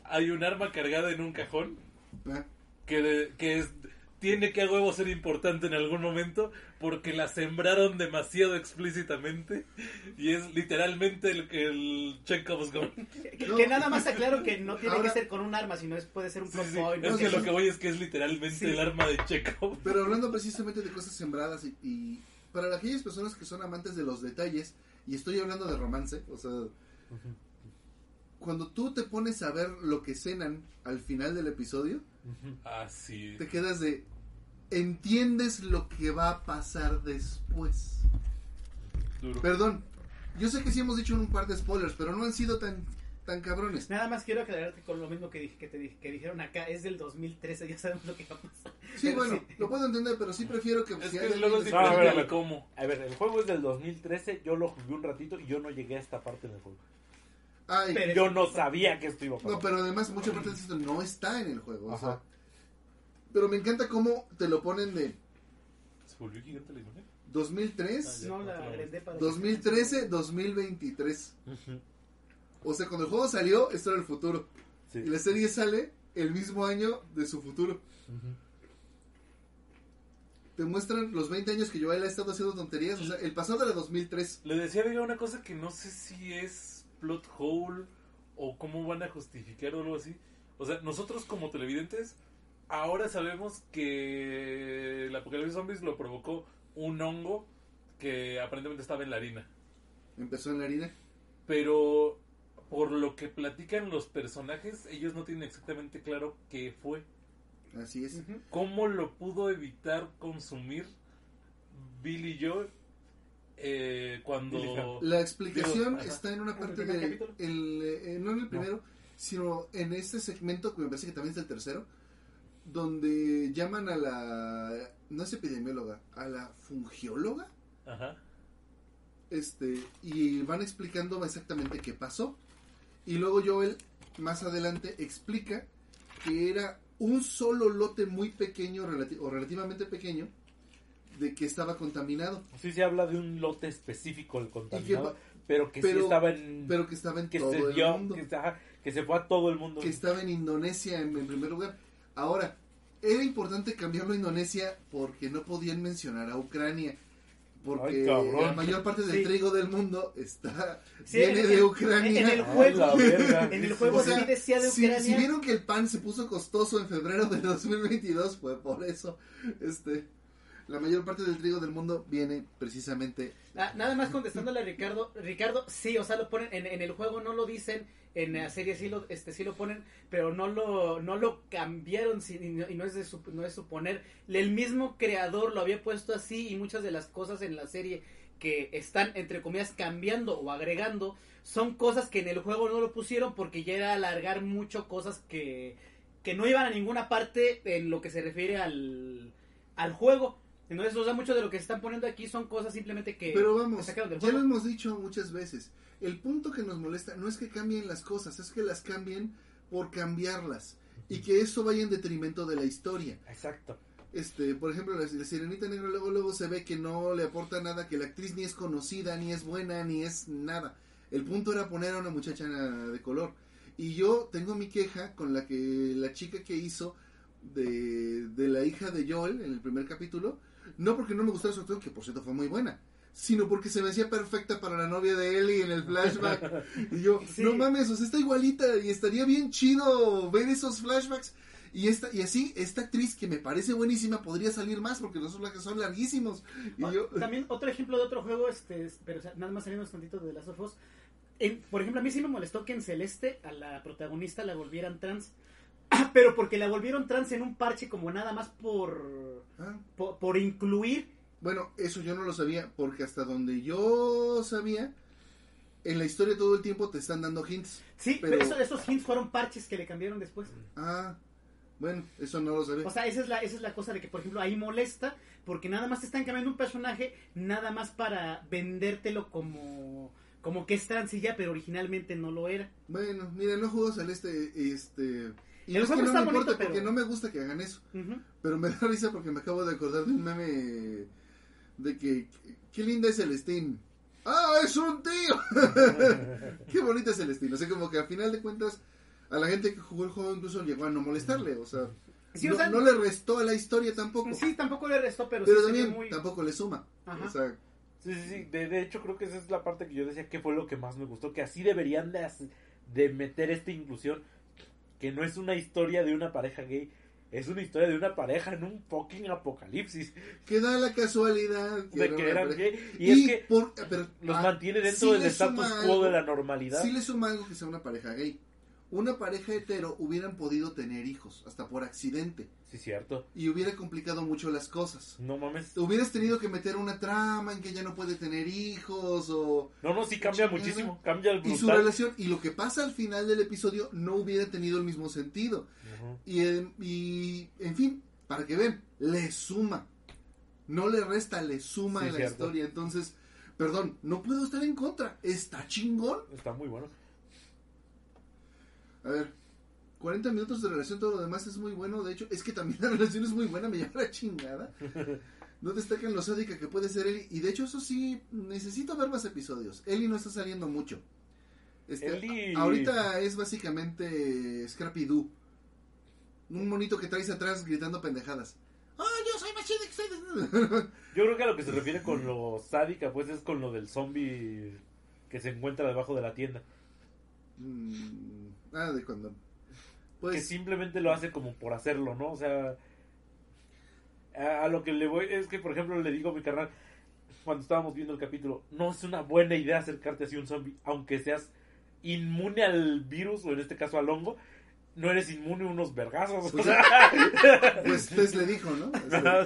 Hay un arma cargada en un cajón Ah, que, de- que es, tiene que a huevo ser importante en algún momento porque la sembraron demasiado explícitamente y es literalmente el, el Chekhov's Gun. Que, No. que nada más aclaro que no tiene Ahora- que ser con un arma, sino es, puede ser un Sí, plot sí, point, Es ¿no? que lo que voy es que es literalmente Sí. el arma de Chekhov. Pero hablando precisamente de cosas sembradas y, y para aquellas personas que son amantes de los detalles, y estoy hablando de romance, o sea, cuando tú te pones a ver lo que cenan al final del episodio, Ah, sí. te quedas de, entiendes lo que va a pasar después. Duro. Perdón, yo sé que sí hemos dicho un par de spoilers, pero no han sido tan, tan cabrones. Nada más quiero aclararte con lo mismo que, dije, que te dije- que dijeron acá, es del 2013, ya sabemos lo que va a pasar. Sí, Pero bueno, lo puedo entender, pero sí prefiero que Es si que hay luego es alguien Ah, a diferente ver, a al ver. cómo. A ver, el juego es del 2013. Yo lo jugué un ratito y yo no llegué a esta parte del juego. Ay, Pero- Yo no sabía que esto iba a pasar. No, pero además mucha parte de esto no está en el juego. o sea, Ajá. pero me encanta cómo te lo ponen de ¿Se volvió gigante la imagen? 2003, Ah, ya. No la agrandé para... 2013, 2023. Ujú. O sea, cuando el juego salió, esto era el futuro. Sí. Y la serie sale el mismo año de su futuro. Te muestran los 20 años que Joel ha estado haciendo tonterías. O sea, el pasado era 2003. Le decía a una cosa que no sé si es plot hole o cómo van a justificar o algo así. O sea, nosotros como televidentes ahora sabemos que el apocalipsis zombies lo provocó un hongo que aparentemente estaba en la harina. Empezó en la harina. Pero por lo que platican los personajes, ellos no tienen exactamente claro qué fue. Así es. ¿Cómo lo pudo evitar consumir Bill y yo eh, cuando... Billy. La explicación está en una ¿En el parte primer de... el, eh, no en el primero, sino en este segmento que me parece que también es el tercero, donde llaman a la... No es epidemióloga, a la fungióloga. Ajá. este y van explicando exactamente qué pasó y luego Joel más adelante explica que era un solo lote muy pequeño relati- o relativamente pequeño de que estaba contaminado. Sí se habla de un lote específico del contaminado, pero que sí pero- estaba en... pero que estaba en que todo se el dio, mundo. que se fue a todo el mundo. que estaba en Indonesia en, en primer lugar. Ahora era importante cambiarlo a Indonesia porque no podían mencionar a Ucrania porque Ay, la mayor parte del Sí. trigo del mundo está Sí, viene en- de Ucrania En el Ah, juego, en el juego O sea, sí decía de si, Ucrania. si vieron que el pan se puso costoso en febrero de 2022, fue por eso. Este, la mayor parte del trigo del mundo viene precisamente. Nada más contestándole a Ricardo, Ricardo, sí, o sea, lo ponen en, en el juego no lo dicen, en la serie sí lo, este, sí lo ponen, pero no lo, no lo cambiaron y, no, es de sup- no es suponer. El mismo creador lo había puesto así y muchas de las cosas en la serie que están entre comillas cambiando o agregando son cosas que en el juego no lo pusieron porque ya era alargar mucho cosas que, que no iban a ninguna parte en lo que se refiere al, al juego. Entonces, o sea, mucho de lo que se están poniendo aquí son cosas simplemente que Pero vamos, del ya lo hemos dicho muchas veces. El punto que nos molesta no es que cambien las cosas, es que las cambien por cambiarlas. Y que eso vaya en detrimento de la historia. Exacto. Este, por ejemplo, la, la Sirenita Negra luego, luego se ve que no le aporta nada, que la actriz ni es conocida, ni es buena, ni es nada. El punto era poner a una muchacha de color. Y yo tengo mi queja con la que la chica que hizo de, de la hija de Joel en el primer capítulo, no porque no me gustara su actuación, que por cierto fue muy buena, sino porque se me hacía perfecta para la novia de Ellie en el flashback. Y yo, Sí. no mames, o sea, está igualita y estaría bien chido ver esos flashbacks. Y, esta, y así, esta actriz que me parece buenísima podría salir más porque los flashbacks son larguísimos. Y Ah, yo, También otro ejemplo de otro juego, este, es- pero o sea, nada más saliendo tantito de las of Us. En- por ejemplo, a mí sí me molestó que en Celeste a la protagonista la volvieran trans. Pero porque la volvieron trans en un parche como nada más por, ah, por, por incluir. Bueno, eso yo no lo sabía, porque hasta donde yo sabía, en la historia todo el tiempo te están dando hints. Sí, Pero- pero eso- esos hints fueron parches que le cambiaron después. Ah, bueno, eso no lo sabía. O sea, esa es la, esa es la cosa de que, por ejemplo, ahí molesta porque nada más te están cambiando un personaje, nada más para vendértelo como, como que es trans y ya, pero originalmente no lo era. Bueno, mira, no juego Celeste, este... Y El no es que no me bonito, importa, porque pero- no me gusta que hagan eso. Pero me da risa porque me acabo de acordar de un meme de que... Qué linda es Celestín. ¡Ah, es un tío! Qué bonita es Celestín. O sea, como que al final de cuentas, a la gente que jugó el juego incluso llegó a no molestarle. O sea, Sí, no, o sea, no le restó a la historia tampoco. Sí, tampoco le restó, pero, pero sí también muy... tampoco le suma. Ajá. O sea, Sí, sí, sí. De, de hecho, creo que esa es la parte que yo decía que fue lo que más me gustó. Que así deberían de, de meter esta inclusión. Que no es una historia de una pareja gay. Es una historia de una pareja en un fucking apocalipsis. que da la casualidad que De que eran gay. Y, Y, es que por- pero, los ah, mantiene dentro sí del status quo algo. de la normalidad. Sí le suma algo que sea una pareja gay. Una pareja hetero hubieran podido tener hijos, hasta por accidente, Sí, cierto. y hubiera complicado mucho las cosas. No mames. Hubieras tenido que meter una trama en que ella no puede tener hijos o No, no, sí cambia muchísimo. Cambia el y su relación y lo que pasa al final del episodio no hubiera tenido el mismo sentido. Y, eh, y, en fin, para que vean, le suma. No le resta, le suma Sí, a la cierto. historia. Entonces, perdón, no puedo estar en contra. Está chingón. Está muy bueno. A ver, 40 minutos de relación, todo lo demás es muy bueno. De hecho, es que también la relación es muy buena, me lleva la chingada. No destacan lo sádica que puede ser Ellie. Y de hecho, eso sí, necesito ver más episodios. Ellie no está saliendo mucho. Este, a- Ahorita es básicamente Scrappy Doo. Un monito que traes atrás gritando pendejadas. ¡Oh, yo soy más chido que ustedes! Yo creo que a lo que se refiere con lo sádica, pues es con lo del zombie que se encuentra debajo de la tienda. Mm, ah, de que Pues, simplemente lo hace como por hacerlo, ¿no? O sea, a lo que le voy es que, por ejemplo, le digo a mi carnal, cuando estábamos viendo el capítulo, no es una buena idea acercarte así a un zombie, aunque seas inmune al virus, o en este caso al hongo, no eres inmune a unos vergazos. o Pues, sea. pues Tess le dijo, ¿no?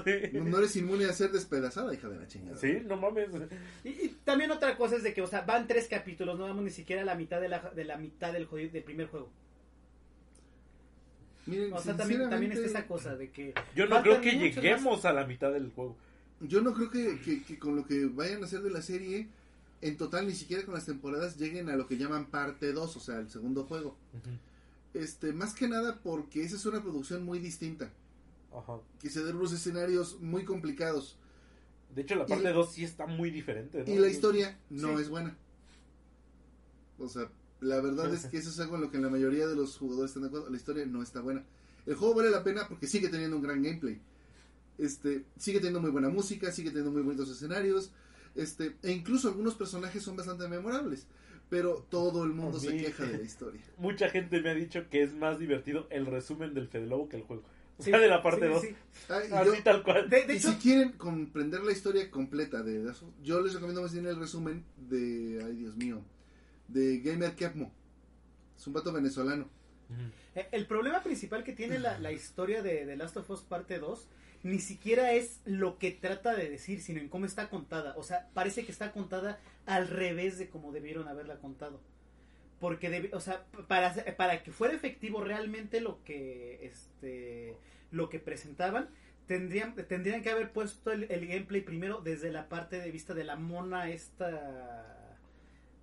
Sí. no eres inmune a ser despedazada, hija de la chingada. Sí, no mames. Y, y también otra cosa es de que, o sea, van tres capítulos, no vamos ni siquiera a la mitad de la, de la mitad del, jodido- del primer juego. Miren, O sea, también, también está sinceramente, esa cosa de que... Yo no creo que lleguemos a la mitad del juego. Yo no creo que, que- que con lo que vayan a hacer de la serie, en total ni siquiera con las temporadas lleguen a lo que llaman parte 2, o sea, el segundo juego. Este, más que nada porque esa es una producción muy distinta, Ajá. que se den unos escenarios muy complicados De hecho, la parte 2 sí está muy diferente. ¿no? y la historia no Sí. es buena. O sea, la verdad es que eso es algo en lo que la mayoría de los jugadores están de acuerdo, la historia no está buena. El juego vale la pena porque sigue teniendo un gran gameplay. Este, sigue teniendo muy buena música, sigue teniendo muy bonitos escenarios, este, e incluso algunos personajes son bastante memorables, pero todo el mundo A se queja de la historia. Mucha gente me ha dicho que es más divertido el resumen del Fede Lobo que el juego. O Sí, sea, de la parte sí, 2. sí. Y Así yo- tal cual. De, de y hecho, si quieren comprender la historia completa de Last of Us, yo les recomiendo más bien el resumen de, ay Dios mío, de Gamer Kepmo. Es un vato venezolano. Eh, el problema principal que tiene la, la historia de, de Last of Us parte 2 ni siquiera es lo que trata de decir, sino en cómo está contada. O sea, parece que está contada al revés de como debieron haberla contado. Porque, o sea, para, para que fuera efectivo realmente lo que, este, lo que presentaban, tendrían, tendrían que haber puesto el, el gameplay primero desde la parte de vista de la mona esta...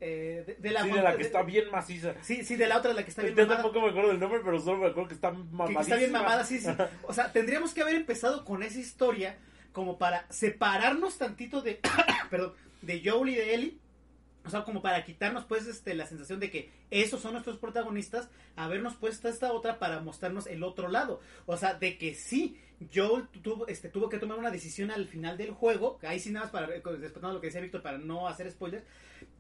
eh, de, de la sí, de la que de- está bien maciza. Sí, sí, de la otra, de la que está bien Yo mamada. tampoco me acuerdo del nombre, pero solo me acuerdo que está mamadísima. que está bien mamada, sí, sí. O sea, tendríamos que haber empezado con esa historia como para separarnos tantito de, perdón, de Joel y de Ellie. O sea, como para quitarnos pues este la sensación de que esos son nuestros protagonistas, habernos puesto esta otra para mostrarnos el otro lado. O sea, de que sí, Joel tuvo, este, tuvo que tomar una decisión al final del juego, ahí sí nada más para, respetando lo que decía Víctor, para no hacer spoilers,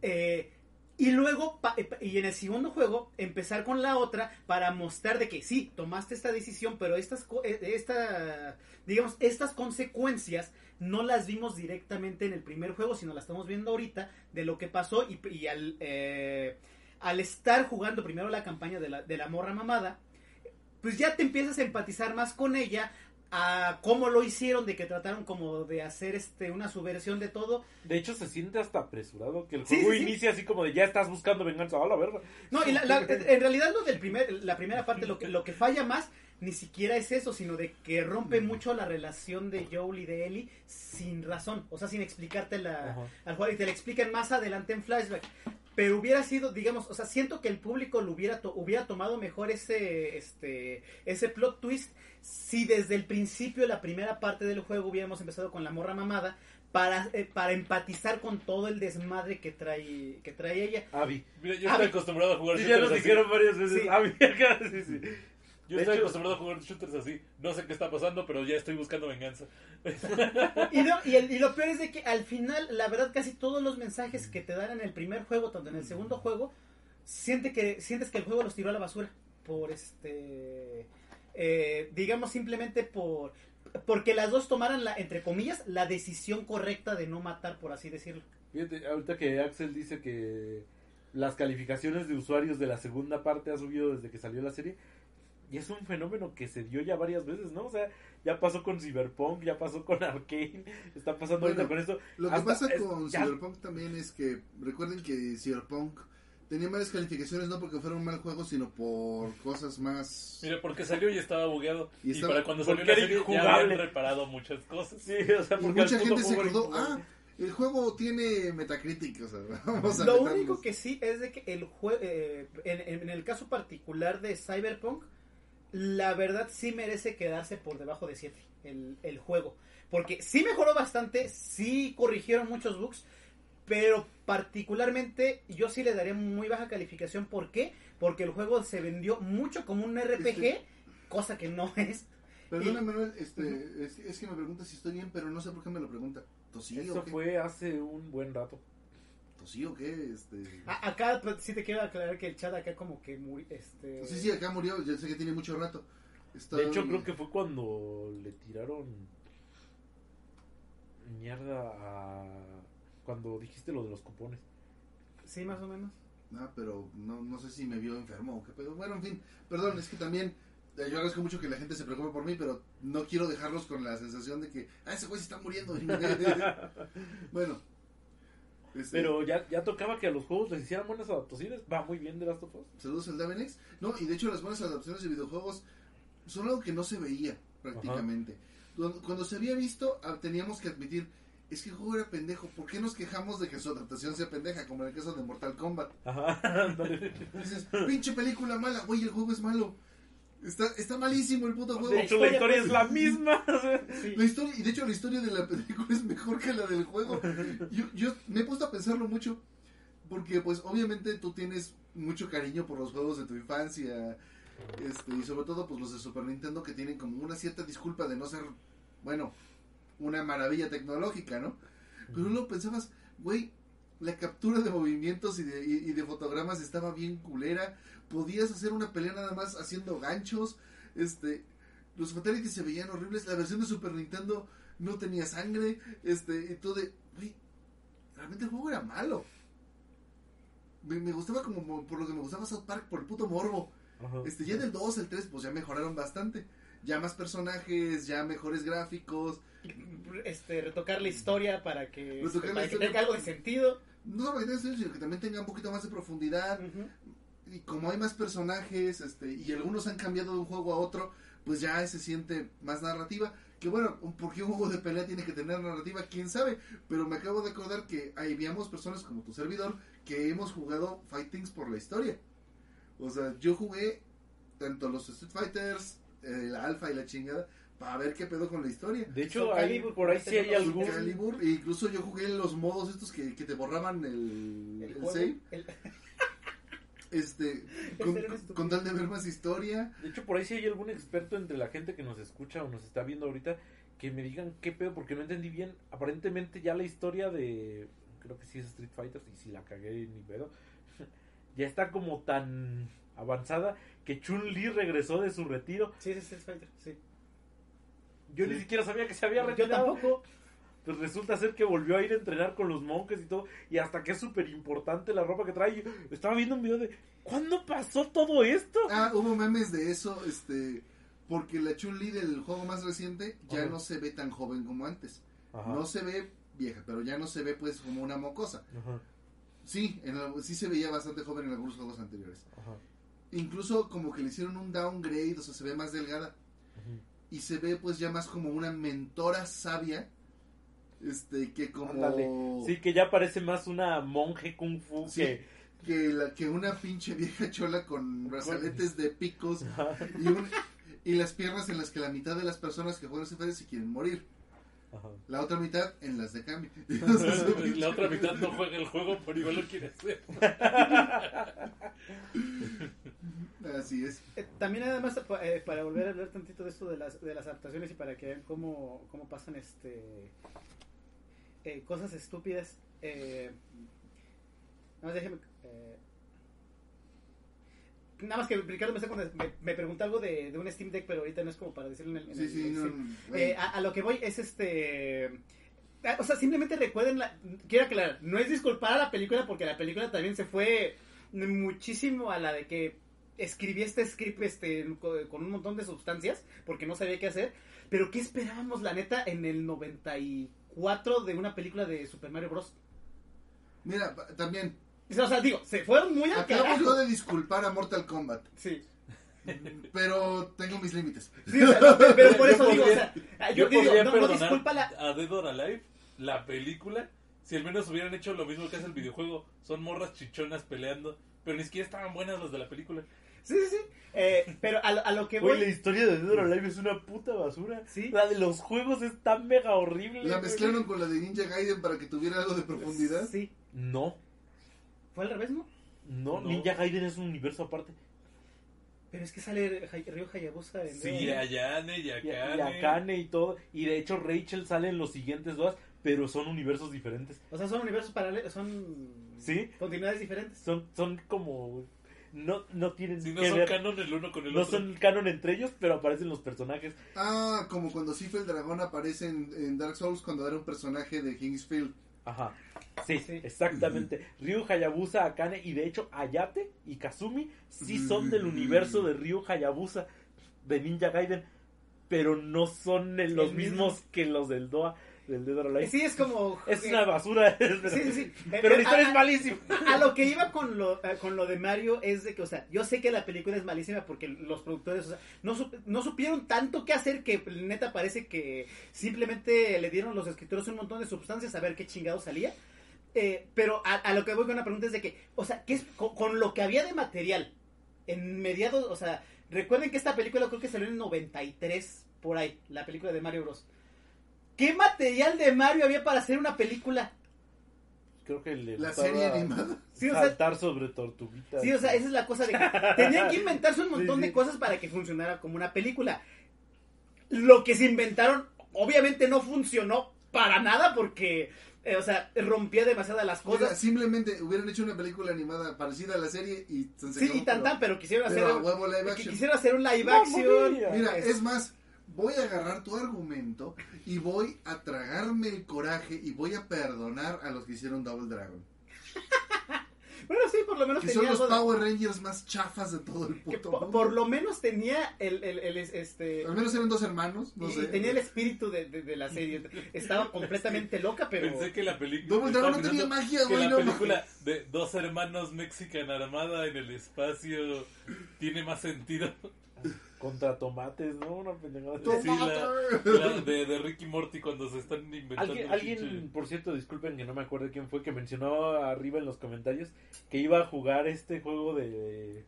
eh, y luego, eh, y en el segundo juego, empezar con la otra para mostrar de que sí, tomaste esta decisión, pero estas, eh, esta, digamos, estas consecuencias no las vimos directamente en el primer juego, sino las estamos viendo ahorita de lo que pasó y, y al, eh, al estar jugando primero la campaña de la, de la morra mamada, pues ya te empiezas a empatizar más con ella, a cómo lo hicieron, de que trataron como de hacer este una subversión de todo, De hecho, se siente hasta apresurado que el juego sí, sí. inicia así como de ya estás buscando venganza. A la verga. No, y la- la- en realidad lo del primer, la primera parte, lo que, lo que falla más, ni siquiera es eso, sino de que rompe mucho la relación de Joel y de Ellie sin razón, o sea, sin explicarte la, al jugar y te la explican más adelante en flashback. Pero hubiera sido, digamos, o sea, siento que el público lo hubiera, to- hubiera tomado mejor ese, este, ese plot twist si desde el principio, la primera parte del juego, hubiéramos empezado con la morra mamada para, eh, para empatizar con todo el desmadre que trae, que trae ella. Avi. Mira, yo Ah, estoy acostumbrado a jugar Sí, ya nos dijeron varias veces. Sí. Avi acá, sí, sí. Yo De estoy hecho- acostumbrado a jugar shooters así. No sé qué está pasando, pero ya estoy buscando venganza. Y, no- y, el- y lo peor es de que al final, la verdad, casi todos los mensajes que te dan en el primer juego, tanto en el segundo juego, siente que, sientes que el juego los tiró a la basura. Por este. eh, digamos simplemente por. Porque las dos tomaran, la, entre comillas, la decisión correcta de no matar, por así decirlo. Fíjate, ahorita que Axel dice que las calificaciones de usuarios de la segunda parte ha subido desde que salió la serie. Y es un fenómeno que se dio ya varias veces, ¿no? O sea, ya pasó con Cyberpunk, ya pasó con Arkane, está pasando ahorita Bueno, con esto. Lo que pasa es- con ya- Cyberpunk también es que recuerden que Cyberpunk tenía malas calificaciones no porque fuera un mal juego, sino por cosas más... Mira, porque salió y estaba bugueado. Y Y, estaba- para cuando salió la serie ya habían reparado muchas cosas. Sí, o sea, Y porque mucha el puto gente se acordó, ah, el juego tiene Metacritic, o sea, vamos a Lo meternos. único que sí es de que el juego, en, en el caso particular de Cyberpunk, la verdad sí merece quedarse por debajo de 7 el, el juego. Porque sí mejoró bastante, sí corrigieron muchos bugs, pero particularmente yo sí le daría muy baja calificación. ¿Por qué? Porque el juego se vendió mucho como un RPG, Este- cosa que no es. Perdona, Manuel, este, es, es que me pregunta si estoy bien, pero no sé por qué me lo pregunta. ¿Tosí Eso o qué? fue hace un buen rato. ¿Tosí o qué? Este... A- acá pues, sí te quiero aclarar que el chat acá como que muy... Este... Sí, sí, acá murió, ya sé que tiene mucho rato. Está- De hecho, creo que fue cuando le tiraron mierda a... Cuando dijiste lo de los cupones. Sí, más o menos. Ah, pero no, no sé si me vio enfermo o qué pedo. Bueno, en fin, perdón, es que también eh, yo agradezco mucho que la gente se preocupe por mí, pero no quiero dejarlos con la sensación de que, ah, ese güey se está muriendo. bueno. Este, Pero ya, ya tocaba que a los juegos les hicieran buenas adaptaciones. Va muy bien de Last of Us. Saludos al Davenex. No, y de hecho las buenas adaptaciones de videojuegos son algo que no se veía prácticamente. Cuando, cuando se había visto, ah, teníamos que admitir, es que el juego era pendejo. ¿Por qué nos quejamos de que su adaptación sea pendeja? Como en el caso de Mortal Kombat. Ajá. Dices, pinche película mala, güey, el juego es malo. Está, está malísimo el puto juego. De hecho, la historia es la misma. Sí. La historia, y de hecho la historia de la película es mejor que la del juego. Yo, yo me he puesto a pensarlo mucho, porque pues obviamente tú tienes mucho cariño por los juegos de tu infancia, este, y sobre todo pues los de Super Nintendo que tienen como una cierta disculpa de no ser, bueno, una maravilla tecnológica, ¿no? Pero luego pensabas, güey, la captura de movimientos y de, y, y de fotogramas estaba bien culera, podías hacer una pelea nada más haciendo ganchos, este, los fatalities se veían horribles, la versión de Super Nintendo no tenía sangre, este, y todo de, güey, realmente el juego era malo. Me, me gustaba como mo- por lo que me gustaba South Park por el puto morbo. Ajá. Este, ya del 2 al 3 pues ya mejoraron bastante. Ya más personajes, ya mejores gráficos. este retocar la historia para que, tenga algo de sentido. No solo que tenga sentido, sino que también tenga un poquito más de profundidad. Y como hay más personajes, este, y algunos han cambiado de un juego a otro, pues ya se siente más narrativa. Que bueno, ¿por qué un juego de pelea tiene que tener narrativa? ¿Quién sabe? Pero me acabo de acordar que habíamos personas como tu servidor que hemos jugado Fightings por la historia. O sea, yo jugué tanto los Street Fighters, el Alpha y la chingada, para ver qué pedo con la historia. De hecho, ahí, Calibur, por ahí sí hay algún... Calibur, incluso yo jugué los modos estos que, que te borraban el, El el juego, save. el- Este, con, estupidez. con tal de ver más historia. De hecho, por ahí sí hay algún experto entre la gente que nos escucha o nos está viendo ahorita que me digan qué pedo, porque no entendí bien. Aparentemente ya la historia de... Creo que sí es Street Fighter, y si la cagué ni pedo. ya está como tan avanzada que Chun-Li regresó de su retiro. Sí, es Street Fighter, sí. Yo ni siquiera sabía que se había Yo retirado. tampoco. Pues resulta ser que volvió a ir a entrenar con los monjes y todo. Y hasta que es súper importante la ropa que trae. Estaba viendo un video de... ¿Cuándo pasó todo esto? Ah, hubo memes de eso, este, porque la Chun-Li del juego más reciente ya Ajá. no se ve tan joven como antes. Ajá. No se ve vieja, pero ya no se ve pues como una mocosa. Ajá, Sí, en el- sí se veía bastante joven en algunos juegos anteriores. ajá, Incluso como que le hicieron un downgrade, o sea, se ve más delgada. ajá. y se ve pues ya más como una mentora sabia este que como Ándale. Sí, que ya parece más una monje kung fu Sí. que... que la que una pinche vieja chola con brazaletes de picos y un- y las piernas en las que la mitad de las personas que juegan CFD se quieren morir ajá. la otra mitad en las de cambio La otra mitad no juega el juego, pero igual lo quiere hacer. así es Eh, También además eh, para volver a hablar tantito de esto de las, de las adaptaciones y para que vean cómo, cómo pasan este eh, cosas estúpidas. Eh, nada más déjeme, eh, nada más que Ricardo me, está con- me, me pregunta algo de, de un Steam Deck, pero ahorita no es como para decirlo en el... en sí el- sí el no. Eh, a, a lo que voy es este. O sea, simplemente recuerden. La, quiero aclarar, no es disculpar a la película porque la película también se fue muchísimo a la de que escribí este script este, co- con un montón de sustancias porque no sabía qué hacer. Pero ¿qué esperábamos, la neta, en el 94 de una película de Super Mario Bros? mira también O sea, digo, se fueron muy al acabamos yo de disculpar a Mortal Kombat Sí. pero tengo mis límites Sí, o sea, pero, por Yo eso digo, o podría- sea, ah, Yo yo, digo, podría no, no disculpa la, a Dead or Alive, la película, si al menos hubieran hecho lo mismo que hace el videojuego. Son morras chichonas peleando, pero ni siquiera estaban buenas las de la película. Sí, sí, sí. Eh, pero a, lo- a lo que Güey, voy. la historia de Dead or Alive es una puta basura. Sí. La de los juegos es tan mega horrible. la güey. mezclaron con la de Ninja Gaiden para que tuviera algo de profundidad Sí. No, ¿Fue al revés, no? no, No. Ninja Gaiden es un universo aparte. Pero es que sale Ryo Hayabusa en Sí, y a Yane y a Y, y Kane. a Kane y todo. Y de hecho Rachel sale en los siguientes dos, pero son universos diferentes. O sea, son universos paralelos, son Sí. continuidades diferentes. Son, son como... No, no tienen Si no que son ver. canon el uno con el no otro. son canon entre ellos, pero aparecen los personajes. Ah, como cuando Sif el dragón aparece en, en Dark Souls cuando era un personaje de Kingsfield. Ajá. Sí, Sí. exactamente. Ryu Hayabusa, Akane y de hecho Ayate y Kazumi sí son del universo de Ryu Hayabusa de Ninja Gaiden, pero no son los mismos que los del Doa, del Dead or Alive. Sí, es como. Es eh, una basura. Sí, sí, sí. Pero la historia a- es malísima. A lo que iba con lo, eh, con lo de Mario es de que, o sea, yo sé que la película es malísima porque los productores, o sea, no, no supieron tanto qué hacer que neta parece que simplemente le dieron los escritores un montón de sustancias a ver qué chingado salía. Eh, pero a, a lo que voy con una pregunta es de que, o sea, ¿qué es, con, con lo que había de material en mediados, o sea, recuerden que esta película creo que salió en el 93, por ahí, la película de Mario Bros. ¿Qué material de Mario había para hacer una película? Creo que le La gustaba serie animada. Sí, o sea, saltar sobre tortuguitas. Sí, o sea, esa es la cosa de que tenían que inventarse un montón Sí, sí. de cosas para que funcionara como una película. Lo que se inventaron, obviamente no funcionó para nada porque, eh, o sea, rompía demasiado las Mira, cosas. simplemente hubieran hecho una película animada parecida a la serie y se Sí, y tan tan, pero quisieron hacer, pero a huevo live que action. quisieron hacer un live action. Mira, es más, voy a agarrar tu argumento y voy a tragarme el coraje y voy a perdonar a los que hicieron Double Dragon. Bueno, sí, por lo menos Que tenía son los Power Rangers más chafas de todo el que puto po- mundo. por lo menos tenía el, el, el- este Al menos eran dos hermanos, no y, sé. y tenía el espíritu de, de- de la serie. Estaba completamente loca, pero Pensé que la película. Double Dragon no tenía magia, Que güey, la no película de dos hermanos mexican armada en el espacio tiene más sentido. Contra tomates, ¿no? Una pendejada. Tomate. Sí, la, la de, de Ricky Morty cuando se están inventando. Alguien, por cierto, disculpen que no me acuerdo quién fue, que mencionó arriba en los comentarios que iba a jugar este juego de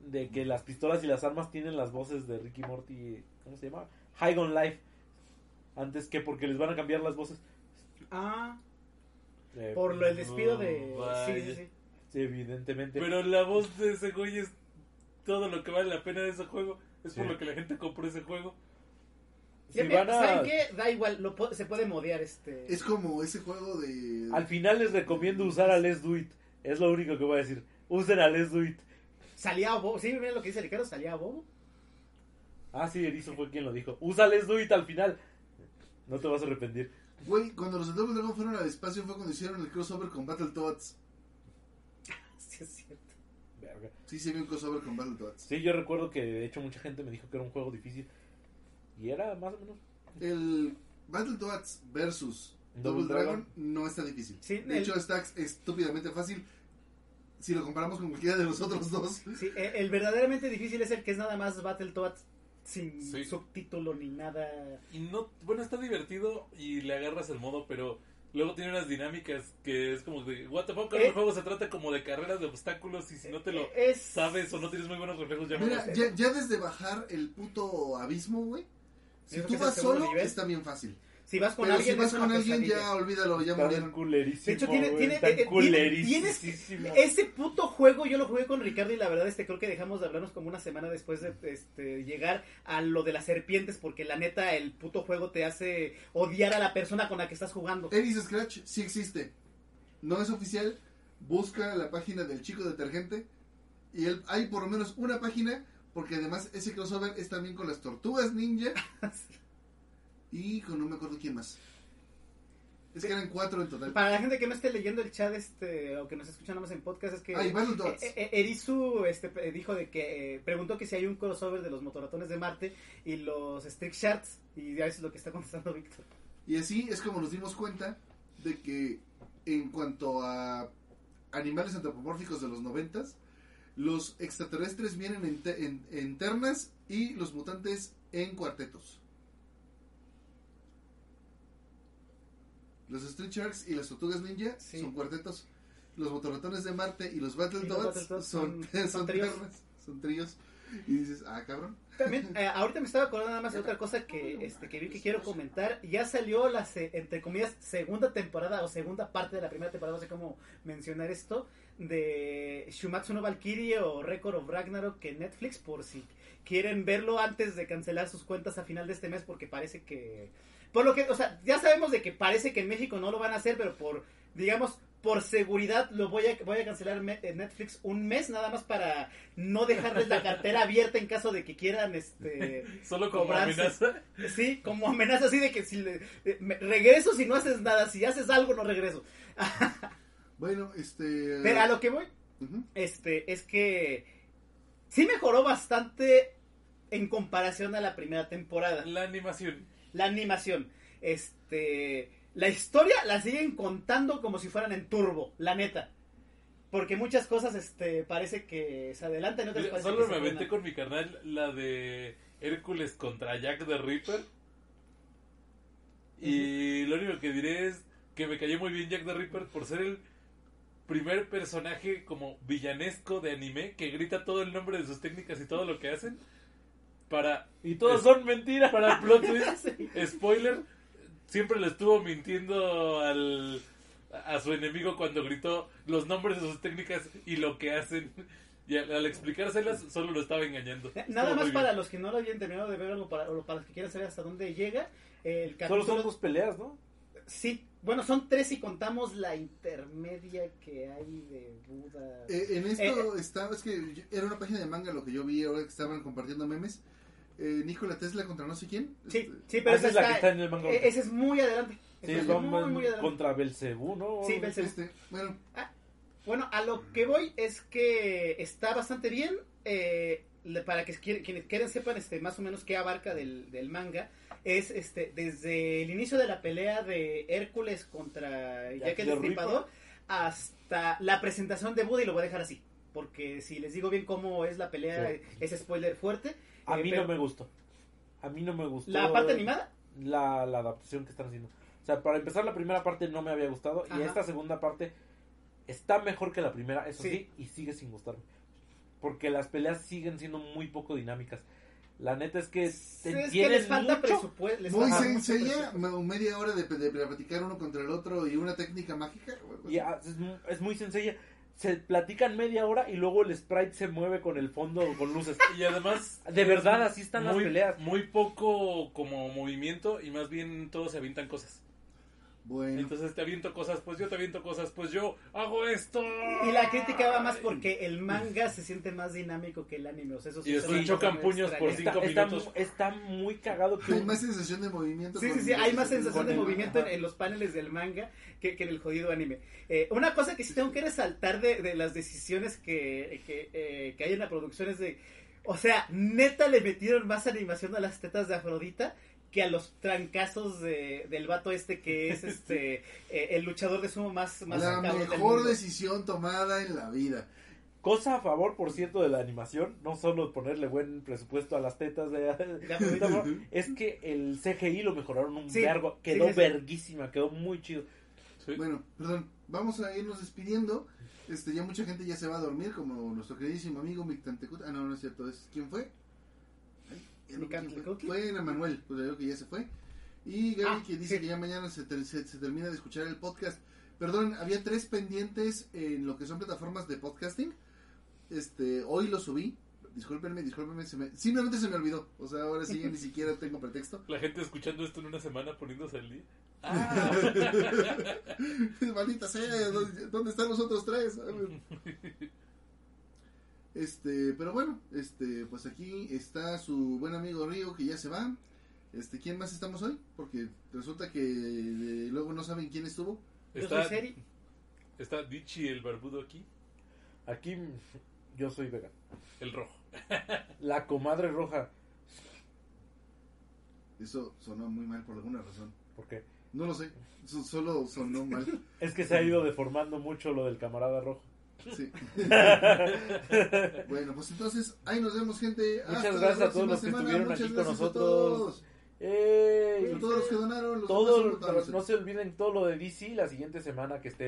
de que las pistolas y las armas tienen las voces de Ricky Morty, ¿cómo se llama? High on Life. Antes que porque les van a cambiar las voces. Ah, Eh, por lo el despido de... Sí, sí. sí, evidentemente. Pero la voz de ese güey es todo lo que vale la pena de ese juego. Es por lo que la gente compró ese juego. si Ya, mira, van a- ¿Saben qué? Da igual, lo po- se puede modear este... Es como ese juego de. Al final les recomiendo usar a Let's Do It. Es lo único que voy a decir. Usen a Let's Do It. Salía a Bobo, sí, miren lo que dice Ricardo, salía a Bobo. Ah, sí, Erizo fue quien lo dijo. Usa Let's Do It al final. No te vas a arrepentir. Güey, cuando los de Double Dragon fueron al espacio fue cuando hicieron el crossover con Battletoads. Sí, es cierto. Sí, se vio un crossover con Battletoads. Sí, yo recuerdo que de hecho mucha gente me dijo que era un juego difícil. Y era más o menos. El Battletoads versus Double Double, Dragon. Dragon no está difícil. Sí, de el- hecho, está estúpidamente fácil si lo comparamos con cualquiera de los otros dos. Sí, el, el verdaderamente difícil es el que es nada más Battletoads sin Sí. subtítulo ni nada. Y no, bueno, está divertido y le agarras el modo, pero luego tiene unas dinámicas que es como de, what the fuck, ahora Eh. el juego se trata como de carreras de obstáculos y si no te lo es sabes o no tienes muy buenos reflejos, ya Mira, ya, ya desde bajar el puto abismo, güey. Si tú vas el solo, nivel. está bien fácil. Si vas con Pero alguien si vas con alguien, ya olvídalo, ya murieron. culerísimo. De hecho, tiene- güey, tiene- eh, culerísimo. tienes- Ese puto juego yo lo jugué con Ricardo y la verdad este creo que dejamos de hablarnos como una semana después de este, llegar a lo de las serpientes porque la neta el puto juego te hace odiar a la persona con la que estás jugando. Eris Scratch sí existe. No es oficial. Busca la página del chico detergente. Y él, hay por lo menos una página. Porque además ese crossover es también con las tortugas ninja. Y con no me acuerdo quién más. Es que eran cuatro en total. Para la gente que no esté leyendo el chat este o que nos escucha nada más en podcast es que Ah, Battletoads. Eh, eh, Erizu este, eh, dijo de que eh, preguntó que si hay un crossover de los motoratones de Marte y los Street Sharks y ya eso es lo que está contestando Víctor. Y así es como nos dimos cuenta de que en cuanto a animales antropomórficos de los noventas, los extraterrestres vienen en, te- en- en ternas y los mutantes en cuartetos. Los Street Sharks y las tortugas ninja Sí. son cuartetos. Los motorratones de Marte y los Battletoads Battletoads son, son- son, son tríos. son tríos. Y dices, ah, cabrón. También, eh, ahorita me estaba acordando nada más de otra cosa que, este, que vi que quiero comentar. Ya salió la, se- entre comillas, segunda temporada o segunda parte de la primera temporada, no sé cómo mencionar esto, de Shumatsu no Valkyrie o Record of Ragnarok en Netflix, por si quieren verlo antes de cancelar sus cuentas a final de este mes, porque parece que... Por lo que, o sea, ya sabemos de que parece que en México no lo van a hacer, pero por, digamos, por seguridad lo voy a, voy a cancelar me- en Netflix un mes nada más para no dejarles la cartera abierta en caso de que quieran este Solo como cobrarse. amenaza. sí como amenaza así de que si le- eh, me- regreso si no haces nada si haces algo no regreso Bueno, este. pero a lo que voy este es que sí mejoró bastante en comparación a la primera temporada La animación. La animación este la historia la siguen contando como si fueran en turbo la neta porque muchas cosas este parece que se adelantan y otras parece Solo que me aventé con mi carnal la de Hércules contra Jack the Ripper. Y lo único que diré es que me cayó muy bien Jack the Ripper por ser el primer personaje como villanesco de anime que grita todo el nombre de sus técnicas y todo lo que hacen. Para, Y todos Es- son mentiras. para el plot twist, Sí. spoiler, siempre le estuvo mintiendo al, a su enemigo cuando gritó los nombres de sus técnicas y lo que hacen. Y al, al explicárselas, solo lo estaba engañando. Nada Estuvo más muy bien. para los que no lo habían terminado de ver o para, o para los que quieran saber hasta dónde llega, el Solo capítulo... son dos peleas, ¿no? Sí, bueno, son tres si contamos la intermedia que hay de Buda. Eh, en esto está, es que yo- era una página de manga lo que yo vi ahora que estaban compartiendo memes. Eh, Nikola Tesla contra no sé quién. sí, Este, sí, pero Ah, esa esa es la está- que está en el manga. eh, ese es muy adelante. Sí, es muy, muy adelante. contra Belcebú, ¿no? Sí, Belcebú. este, bueno, Bueno, a lo que voy es que está bastante bien. eh, le- para que quienes quieran sepan este, más o menos qué abarca del, del manga, es este desde el inicio de la pelea de Hércules contra Jack, Jack el Destripador hasta la presentación de Buda y lo voy a dejar así. porque si les digo bien cómo es la pelea, Sí. es spoiler fuerte. A eh, mí no me gustó. A mí no me gustó. ¿La parte animada? La, la adaptación que están haciendo. O sea, para empezar, la primera parte no me había gustado. Y esta segunda parte está mejor que la primera, eso Sí. sí. y sigue sin gustarme. Porque las peleas siguen siendo muy poco dinámicas. La neta es que Es te que tienen les falta mucho- presupuesto. les Muy sencilla, media hora de, de platicar uno contra el otro y una técnica mágica. Y ah, es, es muy sencilla. Se platican media hora y luego el sprite se mueve con el fondo con luces. Y además. De verdad, así están las muy, peleas. Muy poco como movimiento y más bien todos se avientan cosas. Bueno, Entonces te aviento cosas, pues yo te aviento cosas, pues yo hago esto. Y la crítica va más porque el manga se siente más dinámico que el anime. O sea, eso sí Y después chocan puños por cinco Está, está minutos. está muy cagado que hay más sensación de movimiento. Sí, sí, sí, hay más sensación de movimiento en, los paneles del manga que, que en el jodido anime. Eh, una cosa que sí tengo que resaltar de, de las decisiones que, que, eh, que hay en la producción es de... O sea, neta le metieron más animación a las tetas de Afrodita que a los trancazos de- del vato este que es este eh, el luchador de sumo más, más La del mejor mundo. decisión tomada en la vida. Cosa a favor, por cierto, de la animación, no solo ponerle buen presupuesto a las tetas de, es que el CGI lo mejoraron un Sí, vergo, quedó sí, sí, sí. verguísima, quedó muy chido. Sí. Bueno, perdón, vamos a irnos despidiendo. Este, ya mucha gente ya se va a dormir, como nuestro queridísimo amigo Mictantecut. Ah, no, no es cierto, es ¿quién fue? Ay, ya no- ¿quién ¿Mictlantecuhtli? fue? Ana Manuel, pues creo que ya se fue. Y Gaby Ah, que dice sí. que ya mañana se, ter- se- se termina de escuchar el podcast. Perdón, había tres pendientes en lo que son plataformas de podcasting. Este, hoy lo subí. Discúlpenme, discúlpenme, se me- simplemente se me olvidó. O sea, ahora sí ya ni siquiera tengo pretexto. La gente escuchando esto en una semana poniéndose al día. Ah, Maldita sea, ¿dónde, dónde están los otros tres? Este, pero bueno, este, pues aquí está su buen amigo Río que ya se va. Este, ¿quién más estamos hoy? Porque resulta que eh, luego no saben quién estuvo. Yo está, soy Seri. está Dichi el barbudo aquí, Aquí yo soy vegano. el rojo. La comadre roja, Eso sonó muy mal por alguna razón. ¿por qué? No lo sé, so- solo sonó mal. Es que se ha ido deformando mucho lo del camarada rojo. Sí. bueno, pues entonces, ahí nos vemos, gente. Muchas Hasta gracias a todos los que semana. estuvieron Muchas aquí con nosotros. todos. A todos los que donaron, los Todo, demás son no se olviden todo lo de DC la siguiente semana que esté